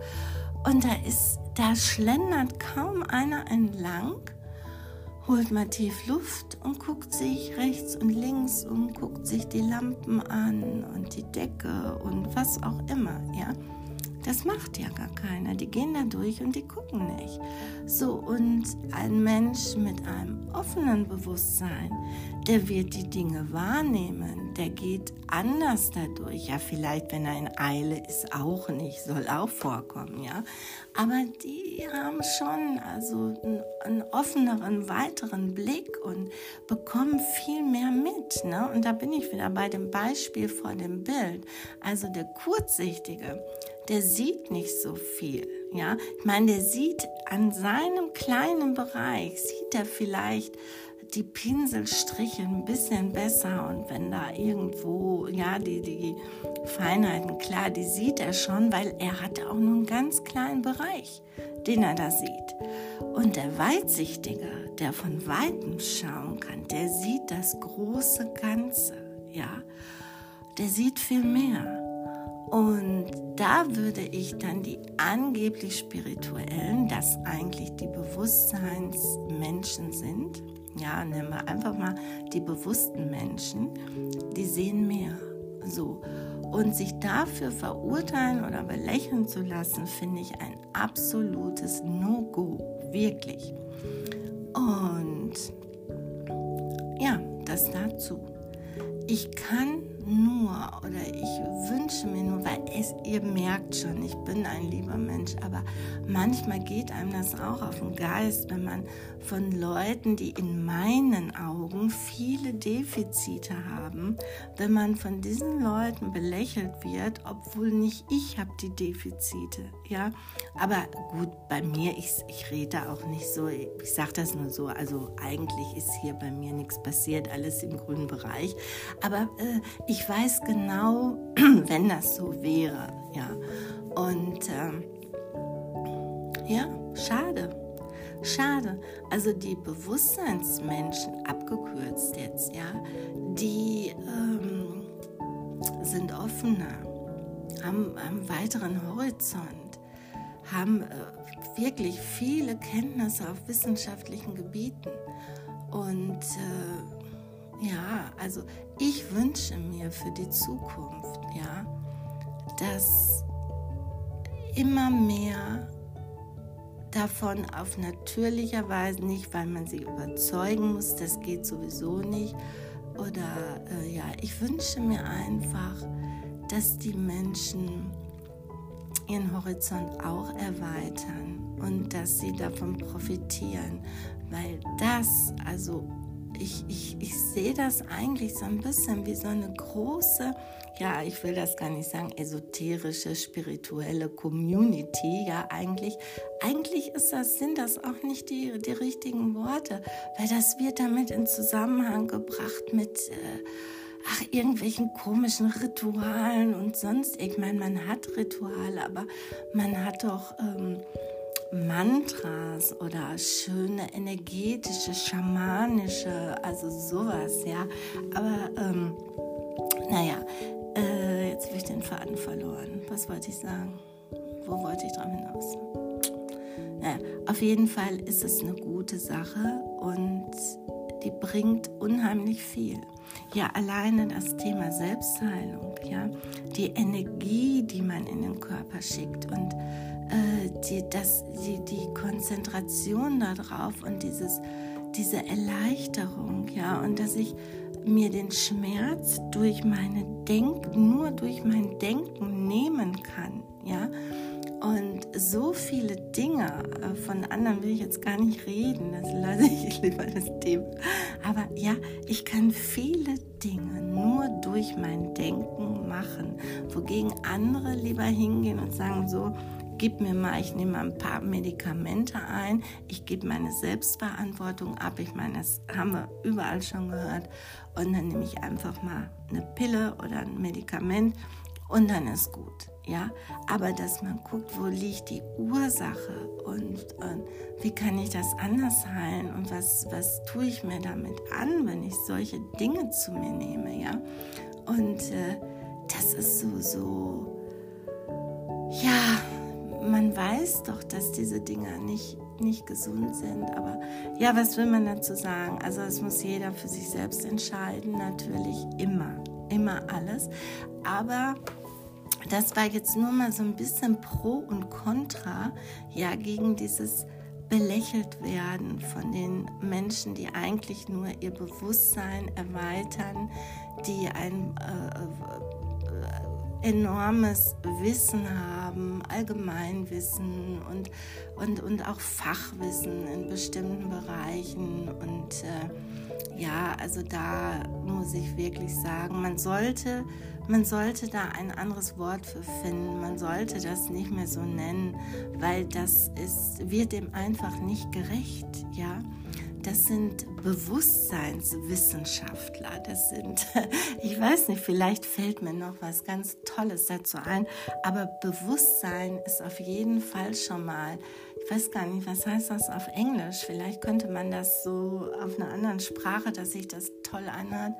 Und da ist, da schlendert kaum einer entlang holt mal tief Luft und guckt sich rechts und links und guckt sich die Lampen an und die Decke und was auch immer, ja. Das macht ja gar keiner. Die gehen da durch und die gucken nicht. So, und ein Mensch mit einem offenen Bewusstsein, der wird die Dinge wahrnehmen, der geht anders dadurch. Ja, vielleicht, wenn er in Eile ist, auch nicht, soll auch vorkommen, ja. Aber die haben schon also einen, einen offeneren, weiteren Blick und bekommen viel mehr mit. Ne? Und da bin ich wieder bei dem Beispiel vor dem Bild. Also der Kurzsichtige, der sieht nicht so viel. Ja, ich meine, der sieht an seinem kleinen Bereich, sieht er vielleicht die Pinselstriche ein bisschen besser und wenn da irgendwo, ja, die, die Feinheiten, klar, die sieht er schon, weil er hat auch nur einen ganz kleinen Bereich, den er da sieht. Und der Weitsichtige, der von Weitem schauen kann, der sieht das große Ganze, ja, der sieht viel mehr. Und da würde ich dann die angeblich spirituellen, das eigentlich die Bewusstseinsmenschen sind, ja, nehmen wir einfach mal die bewussten Menschen, die sehen mehr. So. Und sich dafür verurteilen oder belächeln zu lassen, finde ich ein absolutes No-Go. Wirklich. Und ja, das dazu. Ich kann nur oder ich wünsche mir nur, weil es, ihr merkt schon, ich bin ein lieber Mensch, aber manchmal geht einem das auch auf den Geist, wenn man von Leuten, die in meinen Augen viele Defizite haben, wenn man von diesen Leuten belächelt wird, obwohl nicht ich habe die Defizite, ja. Aber gut, bei mir, ich, ich rede auch nicht so, ich sage das nur so, also eigentlich ist hier bei mir nichts passiert, alles im grünen Bereich, aber äh, ich weiß genau, *clears throat* wenn das so wäre, ja. Und ähm, ja, schade. Schade. Also die Bewusstseinsmenschen, abgekürzt jetzt, ja, die ähm, sind offener, haben einen weiteren Horizont, haben äh, wirklich viele Kenntnisse auf wissenschaftlichen Gebieten und äh, ja, also ich wünsche mir für die Zukunft, ja, dass immer mehr davon auf natürlicher Weise, nicht weil man sie überzeugen muss, das geht sowieso nicht. Oder äh, ja, ich wünsche mir einfach, dass die Menschen ihren Horizont auch erweitern und dass sie davon profitieren, weil das, also ich, ich, ich sehe das eigentlich so ein bisschen wie so eine große, ja, ich will das gar nicht sagen, esoterische, spirituelle Community. Ja, eigentlich, eigentlich ist das, sind das auch nicht die, die richtigen Worte, weil das wird damit in Zusammenhang gebracht mit, äh, ach, irgendwelchen komischen Ritualen und sonst. Ich meine, man hat Rituale, aber man hat doch. Ähm, Mantras oder schöne energetische, schamanische, also sowas, ja. Aber ähm, naja, äh, jetzt habe ich den Faden verloren. Was wollte ich sagen? Wo wollte ich drauf hinaus? Naja, auf jeden Fall ist es eine gute Sache und die bringt unheimlich viel. Ja, alleine das Thema Selbstheilung, ja, die Energie, die man in den Körper schickt und äh, die, das, die, die Konzentration darauf und dieses, diese Erleichterung, ja, und dass ich mir den Schmerz durch meine Denk, nur durch mein Denken nehmen kann, ja. Und so viele Dinge, äh, von anderen will ich jetzt gar nicht reden, das lasse ich lieber das Thema. Aber ja, ich kann viele Dinge nur durch mein Denken machen, wogegen andere lieber hingehen und sagen so, gib mir mal, ich nehme mal ein paar Medikamente ein, ich gebe meine Selbstverantwortung ab. Ich meine, das haben wir überall schon gehört. Und dann nehme ich einfach mal eine Pille oder ein Medikament und dann ist gut. Ja, aber dass man guckt, wo liegt die Ursache und, und wie kann ich das anders heilen und was, was tue ich mir damit an, wenn ich solche Dinge zu mir nehme, ja. Und äh, das ist so, so, ja, man weiß doch, dass diese Dinger nicht, nicht gesund sind. Aber ja, was will man dazu sagen? Also es muss jeder für sich selbst entscheiden, natürlich immer, immer alles. Aber das war jetzt nur mal so ein bisschen Pro und Contra, ja, gegen dieses belächelt werden von den Menschen, die eigentlich nur ihr Bewusstsein erweitern, die ein äh, äh, enormes Wissen haben, Allgemeinwissen und, und, und auch Fachwissen in bestimmten Bereichen. Und äh, ja, also da muss ich wirklich sagen, man sollte man sollte da ein anderes Wort für finden. Man sollte das nicht mehr so nennen, weil das ist, wird dem einfach nicht gerecht, ja. Das sind Bewusstseinswissenschaftler. Das sind, *laughs* ich weiß nicht, vielleicht fällt mir noch was ganz Tolles dazu ein, aber Bewusstsein ist auf jeden Fall schon mal ich weiß gar nicht, was heißt das auf Englisch? Vielleicht könnte man das so auf einer anderen Sprache, dass sich das toll anhört.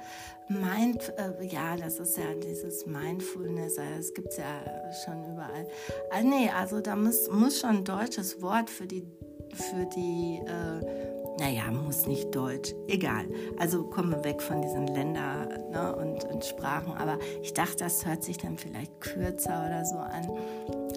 Mind, äh, ja, das ist ja dieses Mindfulness, äh, das gibt es ja schon überall. Ah, nee, also da muss, muss schon ein deutsches Wort für die, für die äh, naja, muss nicht Deutsch, egal. Also kommen wir weg von diesen Ländern ne, und, und, Sprachen. Aber ich dachte, das hört sich dann vielleicht kürzer oder so an.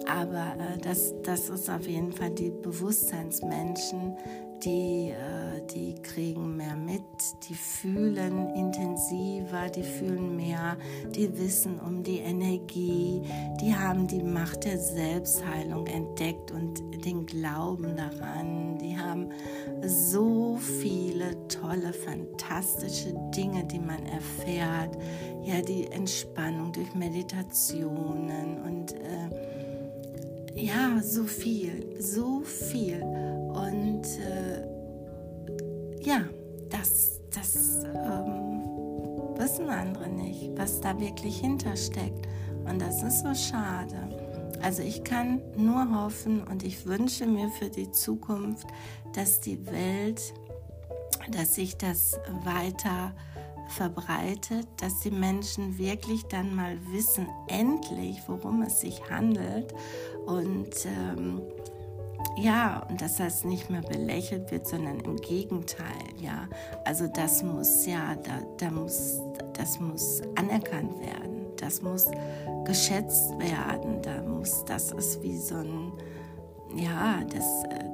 Aber äh, das, das ist auf jeden Fall die Bewusstseinsmenschen, die, äh, die kriegen mehr mit, die fühlen intensiver, die fühlen mehr, die wissen um die Energie, die haben die Macht der Selbstheilung entdeckt und den Glauben daran, die haben so viele tolle, fantastische Dinge, die man erfährt, ja, die Entspannung durch Meditationen und äh, ja, so viel, so viel. Und äh, ja, das, das ähm, wissen andere nicht, was da wirklich hintersteckt. Und das ist so schade. Also ich kann nur hoffen und ich wünsche mir für die Zukunft, dass die Welt, dass sich das weiter verbreitet, dass die Menschen wirklich dann mal wissen, endlich, worum es sich handelt und ähm, ja, und dass das nicht mehr belächelt wird, sondern im Gegenteil, ja. Also das muss ja, da, da muss, das muss anerkannt werden, das muss geschätzt werden, da muss, das ist wie so ein, ja, das,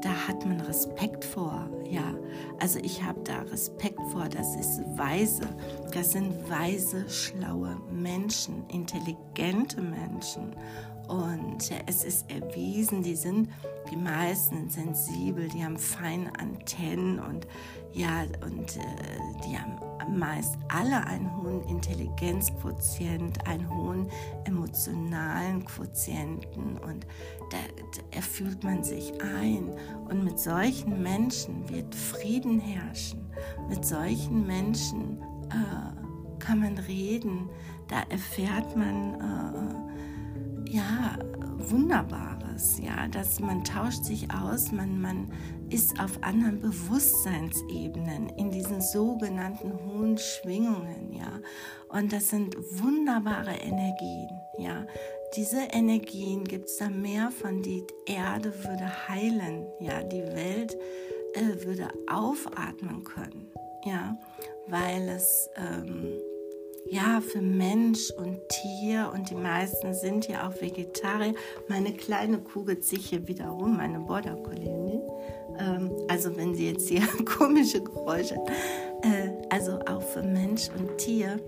da hat man Respekt vor, ja. Also ich habe da Respekt vor, das ist weise, das sind weise, schlaue Menschen, intelligente Menschen und es ist erwiesen, die sind, die meisten sensibel, die haben feine Antennen und ja, und äh, die haben meist alle einen hohen Intelligenzquotient, einen hohen emotionalen Quotienten und da, da erfüllt man sich ein. Und mit solchen Menschen wird Frieden herrschen. Mit solchen Menschen äh, kann man reden. Da erfährt man äh, ja, Wunderbares, ja, dass man tauscht sich aus, man, man ist auf anderen Bewusstseinsebenen, in diesen sogenannten hohen Schwingungen, ja, und das sind wunderbare Energien, ja. Diese Energien gibt es da mehr von, die Erde würde heilen, ja, die Welt äh, würde aufatmen können, ja, weil es ähm, ja, für Mensch und Tier und die meisten sind ja auch Vegetarier. Meine kleine Kugel sich hier wiederum, meine Border Collie. Ähm, also wenn sie jetzt hier *laughs* komische Geräusche, äh, also auch für Mensch und Tier.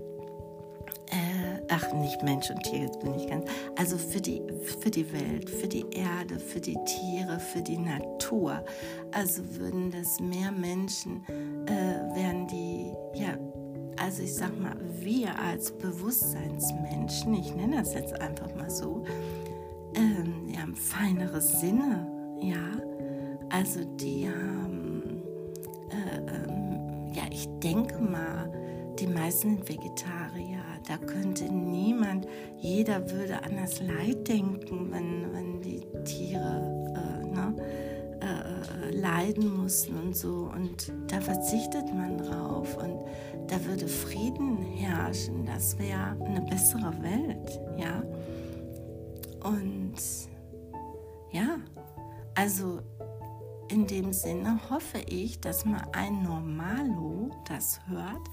Äh, ach, nicht Mensch und Tier, jetzt bin ich ganz. Also für die, für die Welt, für die Erde, für die Tiere, für die Natur. Also würden das mehr Menschen, äh, wären die, ja, also ich sag mal, wir als Bewusstseinsmenschen, ich nenne das jetzt einfach mal so, ähm, die haben feinere Sinne, ja. Also die haben, äh, ähm, ja, ich denke mal, die meisten sind Vegetarier. Da könnte niemand, jeder würde an das Leid denken, wenn, wenn die Tiere äh, ne, äh, leiden mussten und so. Und da verzichtet man drauf. Und da würde Frieden herrschen, das wäre eine bessere Welt, ja. Und Ja, also in dem Sinne hoffe ich, dass mal ein Normalo das hört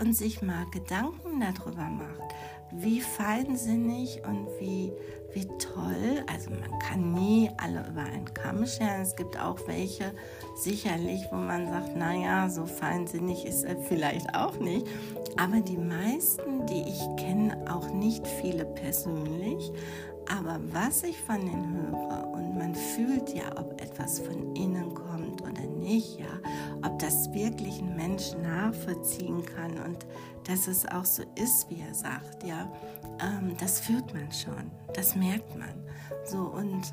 und sich mal Gedanken darüber macht, wie feinsinnig und wie, wie toll, also man kann nie alle über einen Kamm scheren. Es gibt auch welche sicherlich, wo man sagt, naja, so feinsinnig ist er vielleicht auch nicht. Aber die meisten, die ich kenne, auch nicht viele persönlich. Aber was ich von denen höre und man fühlt ja, ob etwas von innen kommt oder nicht, ja, ob das wirklich ein Mensch nachvollziehen kann und dass es auch so ist, wie er sagt, ja, ähm, das fühlt man schon, das merkt man. So und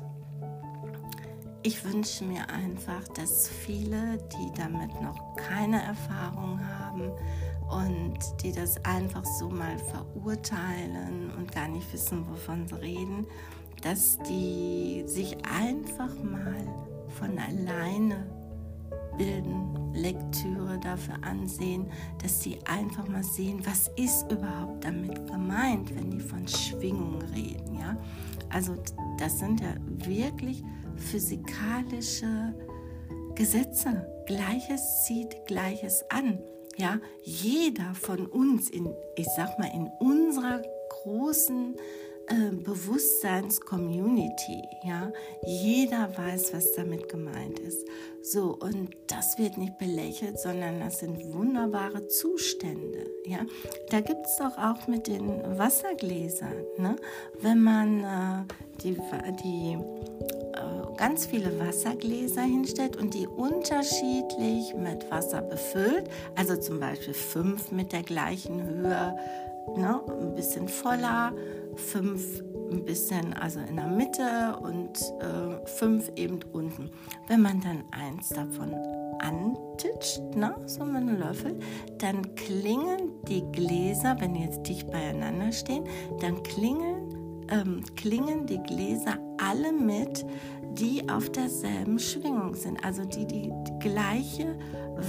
ich wünsche mir einfach, dass viele, die damit noch keine Erfahrung haben und die das einfach so mal verurteilen und gar nicht wissen, wovon sie reden, dass die sich einfach mal von alleine bilden, Lektüre dafür ansehen, dass sie einfach mal sehen, was ist überhaupt damit gemeint, wenn die von Schwingung reden, ja? Also das sind ja wirklich physikalische Gesetze. Gleiches zieht Gleiches an. Ja, jeder von uns in, ich sag mal, in unserer großen äh, Bewusstseins-Community. Ja? Jeder weiß, was damit gemeint ist. So, und das wird nicht belächelt, sondern das sind wunderbare Zustände. Ja? Da gibt es doch auch mit den Wassergläsern, ne? wenn man äh, die, die äh, ganz viele Wassergläser hinstellt und die unterschiedlich mit Wasser befüllt, also zum Beispiel fünf mit der gleichen Höhe, ne? ein bisschen voller, fünf ein bisschen, also in der Mitte und äh, fünf eben unten. Wenn man dann eins davon antitscht, ne, so mit einem Löffel, dann klingen die Gläser, wenn die jetzt dicht beieinander stehen, dann klingen, ähm, klingen die Gläser alle mit, die auf derselben Schwingung sind, also die die gleiche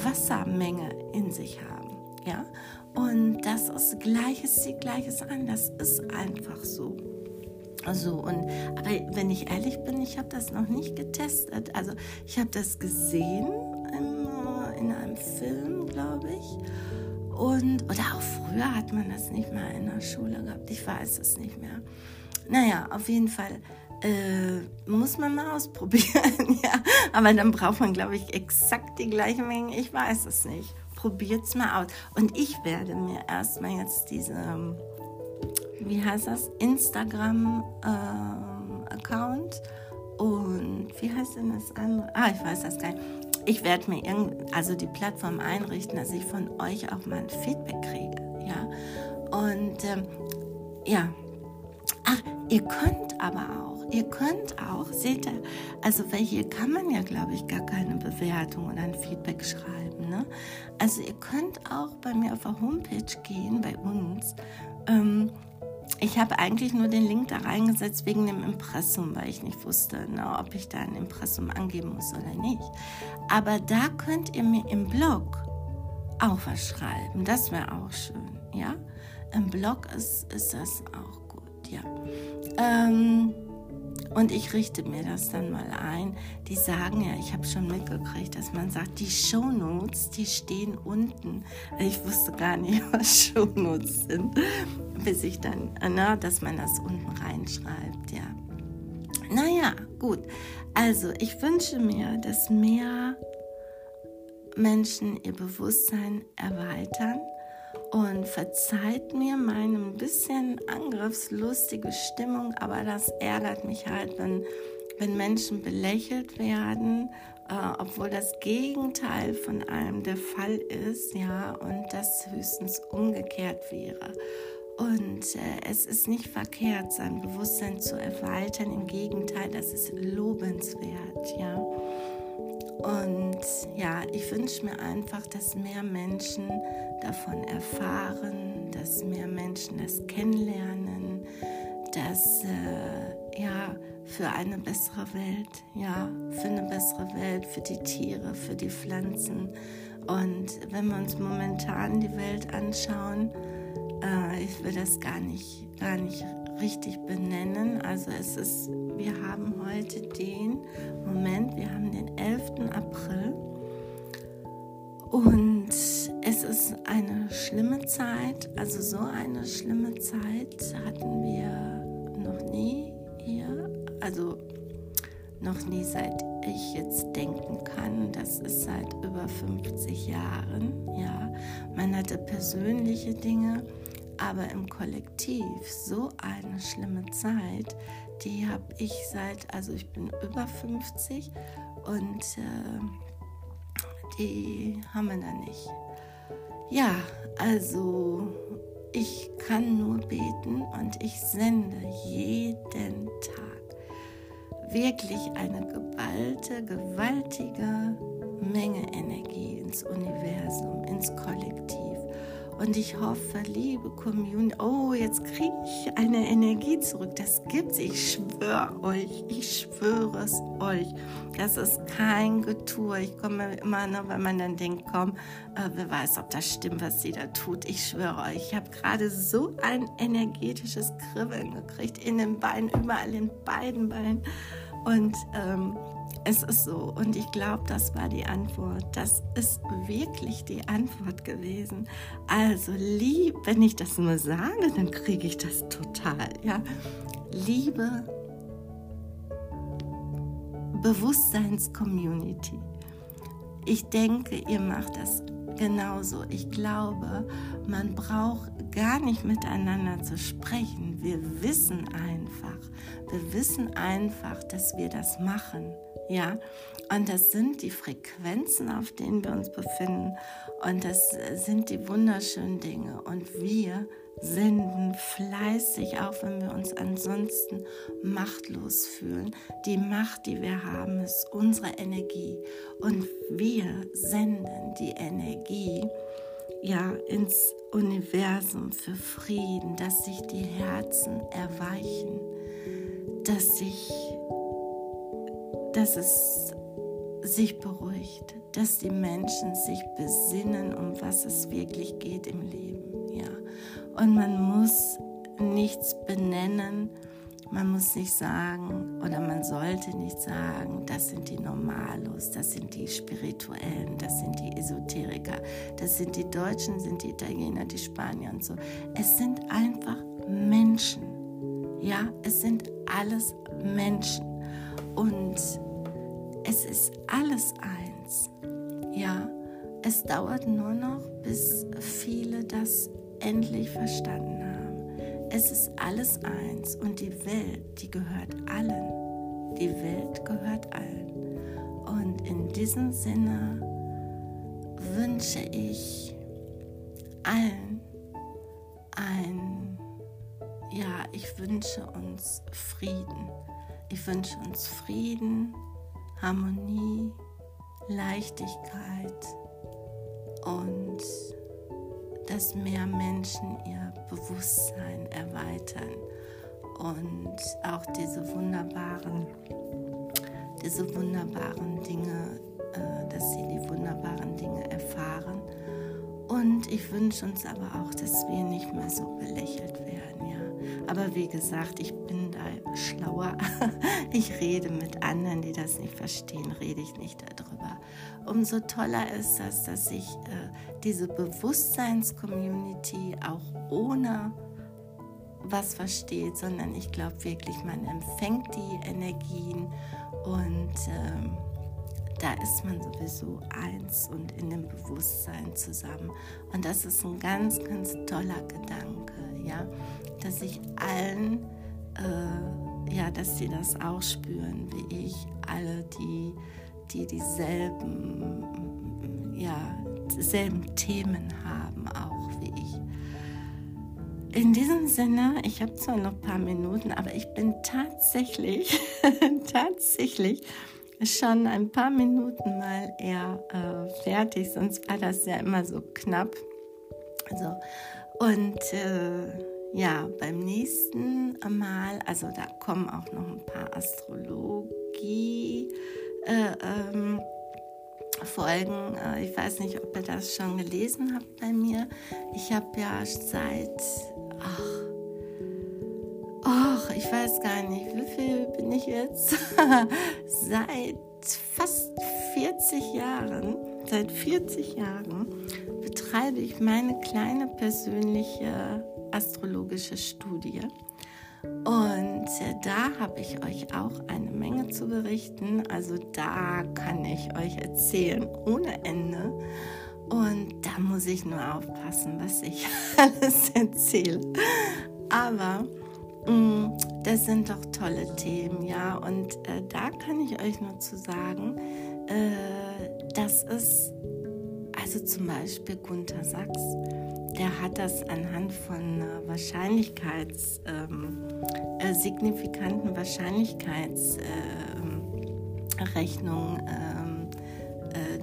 Wassermenge in sich haben. Ja? Und das ist Gleiches zieht Gleiches an. Das ist einfach so. Also, und, aber wenn ich ehrlich bin, ich habe das noch nicht getestet. Also, ich habe das gesehen in, in einem Film, glaube ich. Und, oder auch früher hat man das nicht mal in der Schule gehabt. Ich weiß es nicht mehr. Naja, auf jeden Fall äh, muss man mal *laughs* ausprobieren. ja. Aber dann braucht man, glaube ich, exakt die gleiche Menge. Ich weiß es nicht probiert es mal aus. Und ich werde mir erstmal jetzt diese, ähm, wie heißt das, Instagram-Account ähm, und wie heißt denn das andere? Ah, ich weiß das gar nicht. Ich werde mir irgend, also die Plattform einrichten, dass ich von euch auch mal ein Feedback kriege. Ja. Und ähm, ja. Ach, ihr könnt aber auch, ihr könnt auch, seht ihr, also weil hier kann man ja, glaube ich, gar keine Bewertung oder ein Feedback schreiben. Ne? Also ihr könnt auch bei mir auf der Homepage gehen, bei uns. Ähm, ich habe eigentlich nur den Link da reingesetzt wegen dem Impressum, weil ich nicht wusste, na, ne, ob ich da ein Impressum angeben muss oder nicht. Aber da könnt ihr mir im Blog auch was schreiben. Das wäre auch schön, ja? Im Blog ist, ist das auch gut, ja. Ähm, und ich richte mir das dann mal ein. Die sagen ja, ich habe schon mitgekriegt, dass man sagt, die Shownotes, die stehen unten. Ich wusste gar nicht, *laughs* was Shownotes sind, bis ich dann, na, dass man das unten reinschreibt, ja. Naja, gut. Also, ich wünsche mir, dass mehr Menschen ihr Bewusstsein erweitern und verzeiht mir meine ein bisschen angriffslustige Stimmung, aber das ärgert mich halt, wenn, wenn Menschen belächelt werden, äh, obwohl das Gegenteil von allem der Fall ist, ja, und das höchstens umgekehrt wäre. Und äh, es ist nicht verkehrt, sein Bewusstsein zu erweitern, im Gegenteil, das ist lobenswert, ja. Und ja, ich wünsche mir einfach, dass mehr Menschen davon erfahren, dass mehr Menschen das kennenlernen, dass äh, ja für eine bessere Welt, ja, für eine bessere Welt, für die Tiere, für die Pflanzen. Und wenn wir uns momentan die Welt anschauen, äh, ich will das gar nicht, gar nicht richtig benennen. Also es ist, wir haben heute den Moment, wir haben den 11. April und es ist eine schlimme Zeit, also so eine schlimme Zeit hatten wir noch nie hier, also noch nie seit ich jetzt denken kann, das ist seit über 50 Jahren, ja. Man hatte persönliche Dinge, aber im Kollektiv so eine schlimme Zeit, die habe ich seit, also ich bin über 50 und äh, die haben wir da nicht. Ja, also ich kann nur beten und ich sende jeden Tag wirklich eine geballte, gewaltige Menge Energie ins Universum, ins Kollektiv. Und ich hoffe, liebe Community, oh, jetzt kriege ich eine Energie zurück. Das gibt's. Ich schwöre euch, ich schwöre es euch. Das ist kein Getue. Ich komme immer, ne, wenn man dann denkt, komm, äh, wer weiß, ob das stimmt, was sie da tut. Ich schwöre euch, ich habe gerade so ein energetisches Kribbeln gekriegt in den Beinen, überall in beiden Beinen. Und ähm, es ist so. Und ich glaube, das war die Antwort. Das ist wirklich die Antwort gewesen. Also lieb, wenn ich das nur sage, dann kriege ich das total. Ja, Liebe, Bewusstseins-Community. Ich denke, ihr macht das genauso. Ich glaube, man braucht gar nicht miteinander zu sprechen. Wir wissen einfach, wir wissen einfach, dass wir das machen. Ja, und das sind die Frequenzen, auf denen wir uns befinden. Und das sind die wunderschönen Dinge. Und wir senden fleißig, auch wenn wir uns ansonsten machtlos fühlen. Die Macht, die wir haben, ist unsere Energie. Und wir senden die Energie ja ins Universum für Frieden, dass sich die Herzen erweichen, dass sich dass es sich beruhigt, dass die Menschen sich besinnen, um was es wirklich geht im Leben. Ja. Und man muss nichts benennen, man muss nicht sagen oder man sollte nicht sagen, das sind die Normalos, das sind die Spirituellen, das sind die Esoteriker, das sind die Deutschen, sind die Italiener, die Spanier und so. Es sind einfach Menschen. Ja, es sind alles Menschen. Und es ist alles eins. Ja, es dauert nur noch, bis viele das endlich verstanden haben. Es ist alles eins und die Welt, die gehört allen. Die Welt gehört allen. Und in diesem Sinne wünsche ich allen ein, ja, ich wünsche uns Frieden. Ich wünsche uns Frieden Harmonie, Leichtigkeit und dass mehr Menschen ihr Bewusstsein erweitern und auch diese wunderbaren, diese wunderbaren Dinge, äh, dass sie die wunderbaren Dinge erfahren. Und ich wünsche uns aber auch, dass wir nicht mehr so belächelt werden. Aber wie gesagt, ich bin da schlauer. *laughs* Ich rede mit anderen, die das nicht verstehen, rede ich nicht darüber. Umso toller ist das, dass ich äh, diese Bewusstseins-Community auch ohne was versteht, sondern ich glaube wirklich, man empfängt die Energien und äh, da ist man sowieso eins und in dem Bewusstsein zusammen. Und das ist ein ganz, ganz toller Gedanke, ja, dass ich allen, äh, ja, dass sie das auch spüren, wie ich, alle, die, die dieselben, ja, dieselben Themen haben, auch wie ich. In diesem Sinne, ich habe zwar noch ein paar Minuten, aber ich bin tatsächlich, *laughs* tatsächlich schon ein paar Minuten mal eher äh, fertig, sonst war das ja immer so knapp. Also, und äh, ja, beim nächsten Mal, also da kommen auch noch ein paar Astrologie. Äh, ähm, Folgen. Äh, ich weiß nicht, ob ihr das schon gelesen habt bei mir. Ich habe ja seit, ach, Och, ich weiß gar nicht, wie viel bin ich jetzt? *laughs* Seit fast 40 Jahren, seit 40 Jahren betreibe ich meine kleine persönliche astrologische Studie. Und äh, da habe ich euch auch eine Menge zu berichten. Also da kann ich euch erzählen ohne Ende. Und da muss ich nur aufpassen, was ich *laughs* alles erzähle. Aber mh, mm, das sind doch tolle Themen, ja. Und äh, da kann ich euch nur zu sagen, äh, dass es, also zum Beispiel Gunther Sachs, der hat das anhand von äh, Wahrscheinlichkeits, ähm, äh, signifikanten Wahrscheinlichkeitsrechnungen ähm, äh,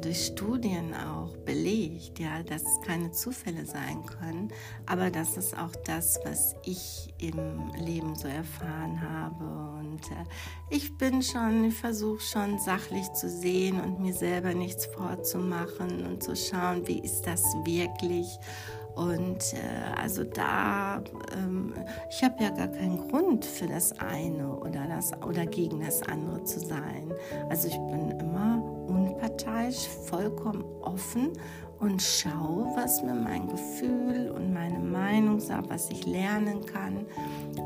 durch Studien auch belegt, ja, dass es keine Zufälle sein können, aber das ist auch das, was ich im Leben so erfahren habe. Und äh, ich bin schon, ich versuche schon sachlich zu sehen und mir selber nichts vorzumachen und zu schauen, wie ist das wirklich und äh, also da, ähm, ich habe ja gar keinen Grund für das eine oder, das, oder gegen das andere zu sein. Also ich bin immer unparteiisch, vollkommen offen und schaue, was mir mein Gefühl und meine Meinung sagt, was ich lernen kann.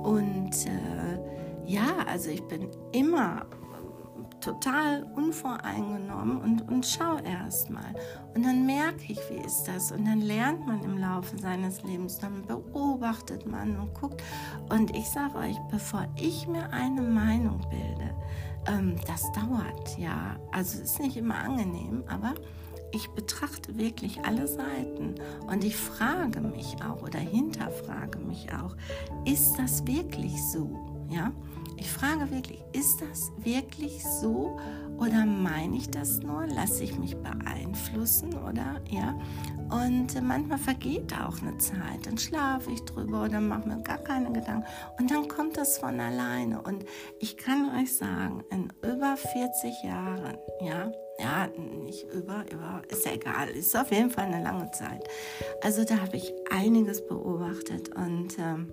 Und äh, ja, also ich bin immer total unvoreingenommen und, und schau erst mal. Und dann merke ich, wie ist das? Und dann lernt man im Laufe seines Lebens, dann beobachtet man und guckt. Und ich sage euch, bevor ich mir eine Meinung bilde, ähm, das dauert, ja. Also es ist nicht immer angenehm, aber ich betrachte wirklich alle Seiten und ich frage mich auch oder hinterfrage mich auch, ist das wirklich so? Ja, ich frage wirklich, ist das wirklich so oder meine ich das nur? Lasse ich mich beeinflussen oder ja? Und manchmal vergeht auch eine Zeit, dann schlafe ich drüber oder mache mir gar keine Gedanken und dann kommt das von alleine. Und ich kann euch sagen, in über 40 Jahren, ja, ja, nicht über, über, ist ja egal, ist auf jeden Fall eine lange Zeit. Also da habe ich einiges beobachtet und ähm,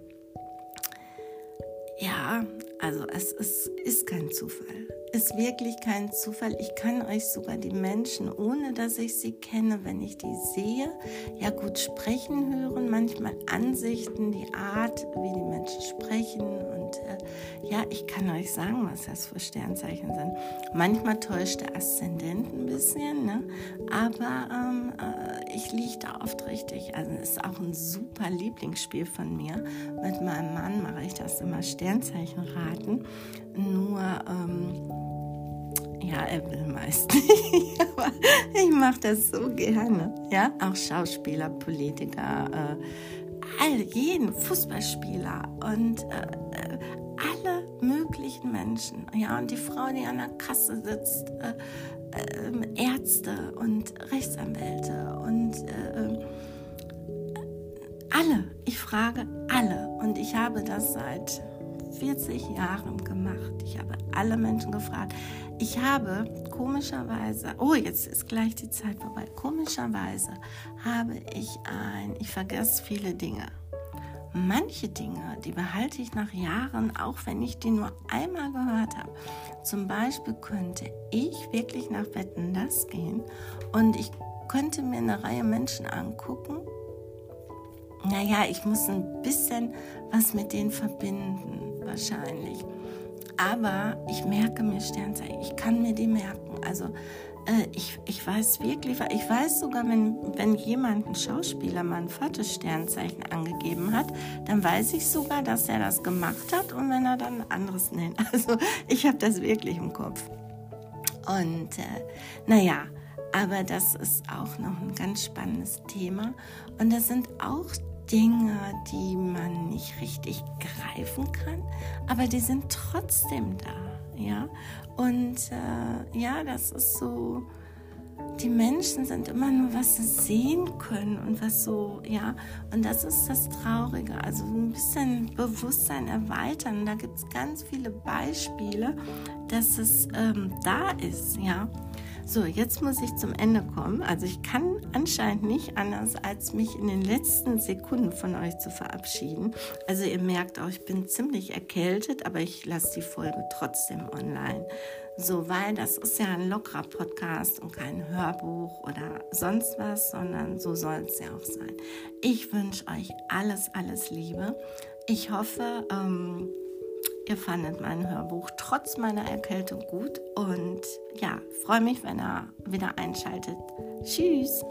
ja, also es ist, ist kein Zufall. Ist wirklich kein Zufall. Ich kann euch sogar die Menschen, ohne dass ich sie kenne, wenn ich die sehe, ja gut sprechen hören, manchmal Ansichten, die Art, wie die Menschen sprechen. Und äh, ja, ich kann euch sagen, was das für Sternzeichen sind. Manchmal täuscht der Aszendent ein bisschen, ne? aber ähm, äh, ich liege da oft richtig. Also ist auch ein super Lieblingsspiel von mir. Mit meinem Mann mache ich das immer Sternzeichen raten. Nur, ähm, ja, er will meist *laughs* nicht, ich mache das so gerne. Ja, auch Schauspieler, Politiker, äh, all, jeden Fußballspieler und äh, äh, alle möglichen Menschen. Ja, und die Frau, die an der Kasse sitzt, äh, äh, Ärzte und Rechtsanwälte und äh, ähm, alle. Ich frage alle. Und ich habe das seit 40 Jahren gemacht. Ich habe alle Menschen gefragt. Ich habe komischerweise, oh, jetzt ist gleich die Zeit vorbei. Komischerweise habe ich ein, ich vergesse viele Dinge. Manche Dinge, die behalte ich nach Jahren, auch wenn ich die nur einmal gehört habe. Zum Beispiel könnte ich wirklich nach Wetten das gehen und ich könnte mir eine Reihe Menschen angucken. Naja, ich muss ein bisschen was mit denen verbinden wahrscheinlich. Aber ich merke mir Sternzeichen, ich kann mir die merken. Also äh, ich, ich weiß wirklich, ich weiß sogar, wenn, wenn jemand, ein Schauspieler, mal ein viertes Sternzeichen angegeben hat, dann weiß ich sogar, dass er das gemacht hat und wenn er dann ein anderes nennt. *laughs* Also ich habe das wirklich im Kopf. Und äh, naja, aber das ist auch noch ein ganz spannendes Thema. Und das sind auch Dinge, die man nicht richtig greifen kann, aber die sind trotzdem da, ja. Und äh, ja, das ist so, die Menschen sind immer nur, was sie sehen können und was so, ja, und das ist das Traurige. Also ein bisschen Bewusstsein erweitern. Da gibt es ganz viele Beispiele, dass es ähm, da ist, ja. So, jetzt muss ich zum Ende kommen. Also ich kann anscheinend nicht anders, als mich in den letzten Sekunden von euch zu verabschieden. Also ihr merkt auch, ich bin ziemlich erkältet, aber ich lasse die Folge trotzdem online. So, weil das ist ja ein lockerer Podcast und kein Hörbuch oder sonst was, sondern so soll es ja auch sein. Ich wünsche euch alles, alles Liebe. Ich hoffe, ähm, ihr fandet mein Hörbuch trotz meiner Erkältung gut und ja, freue mich, wenn ihr wieder einschaltet. Tschüss!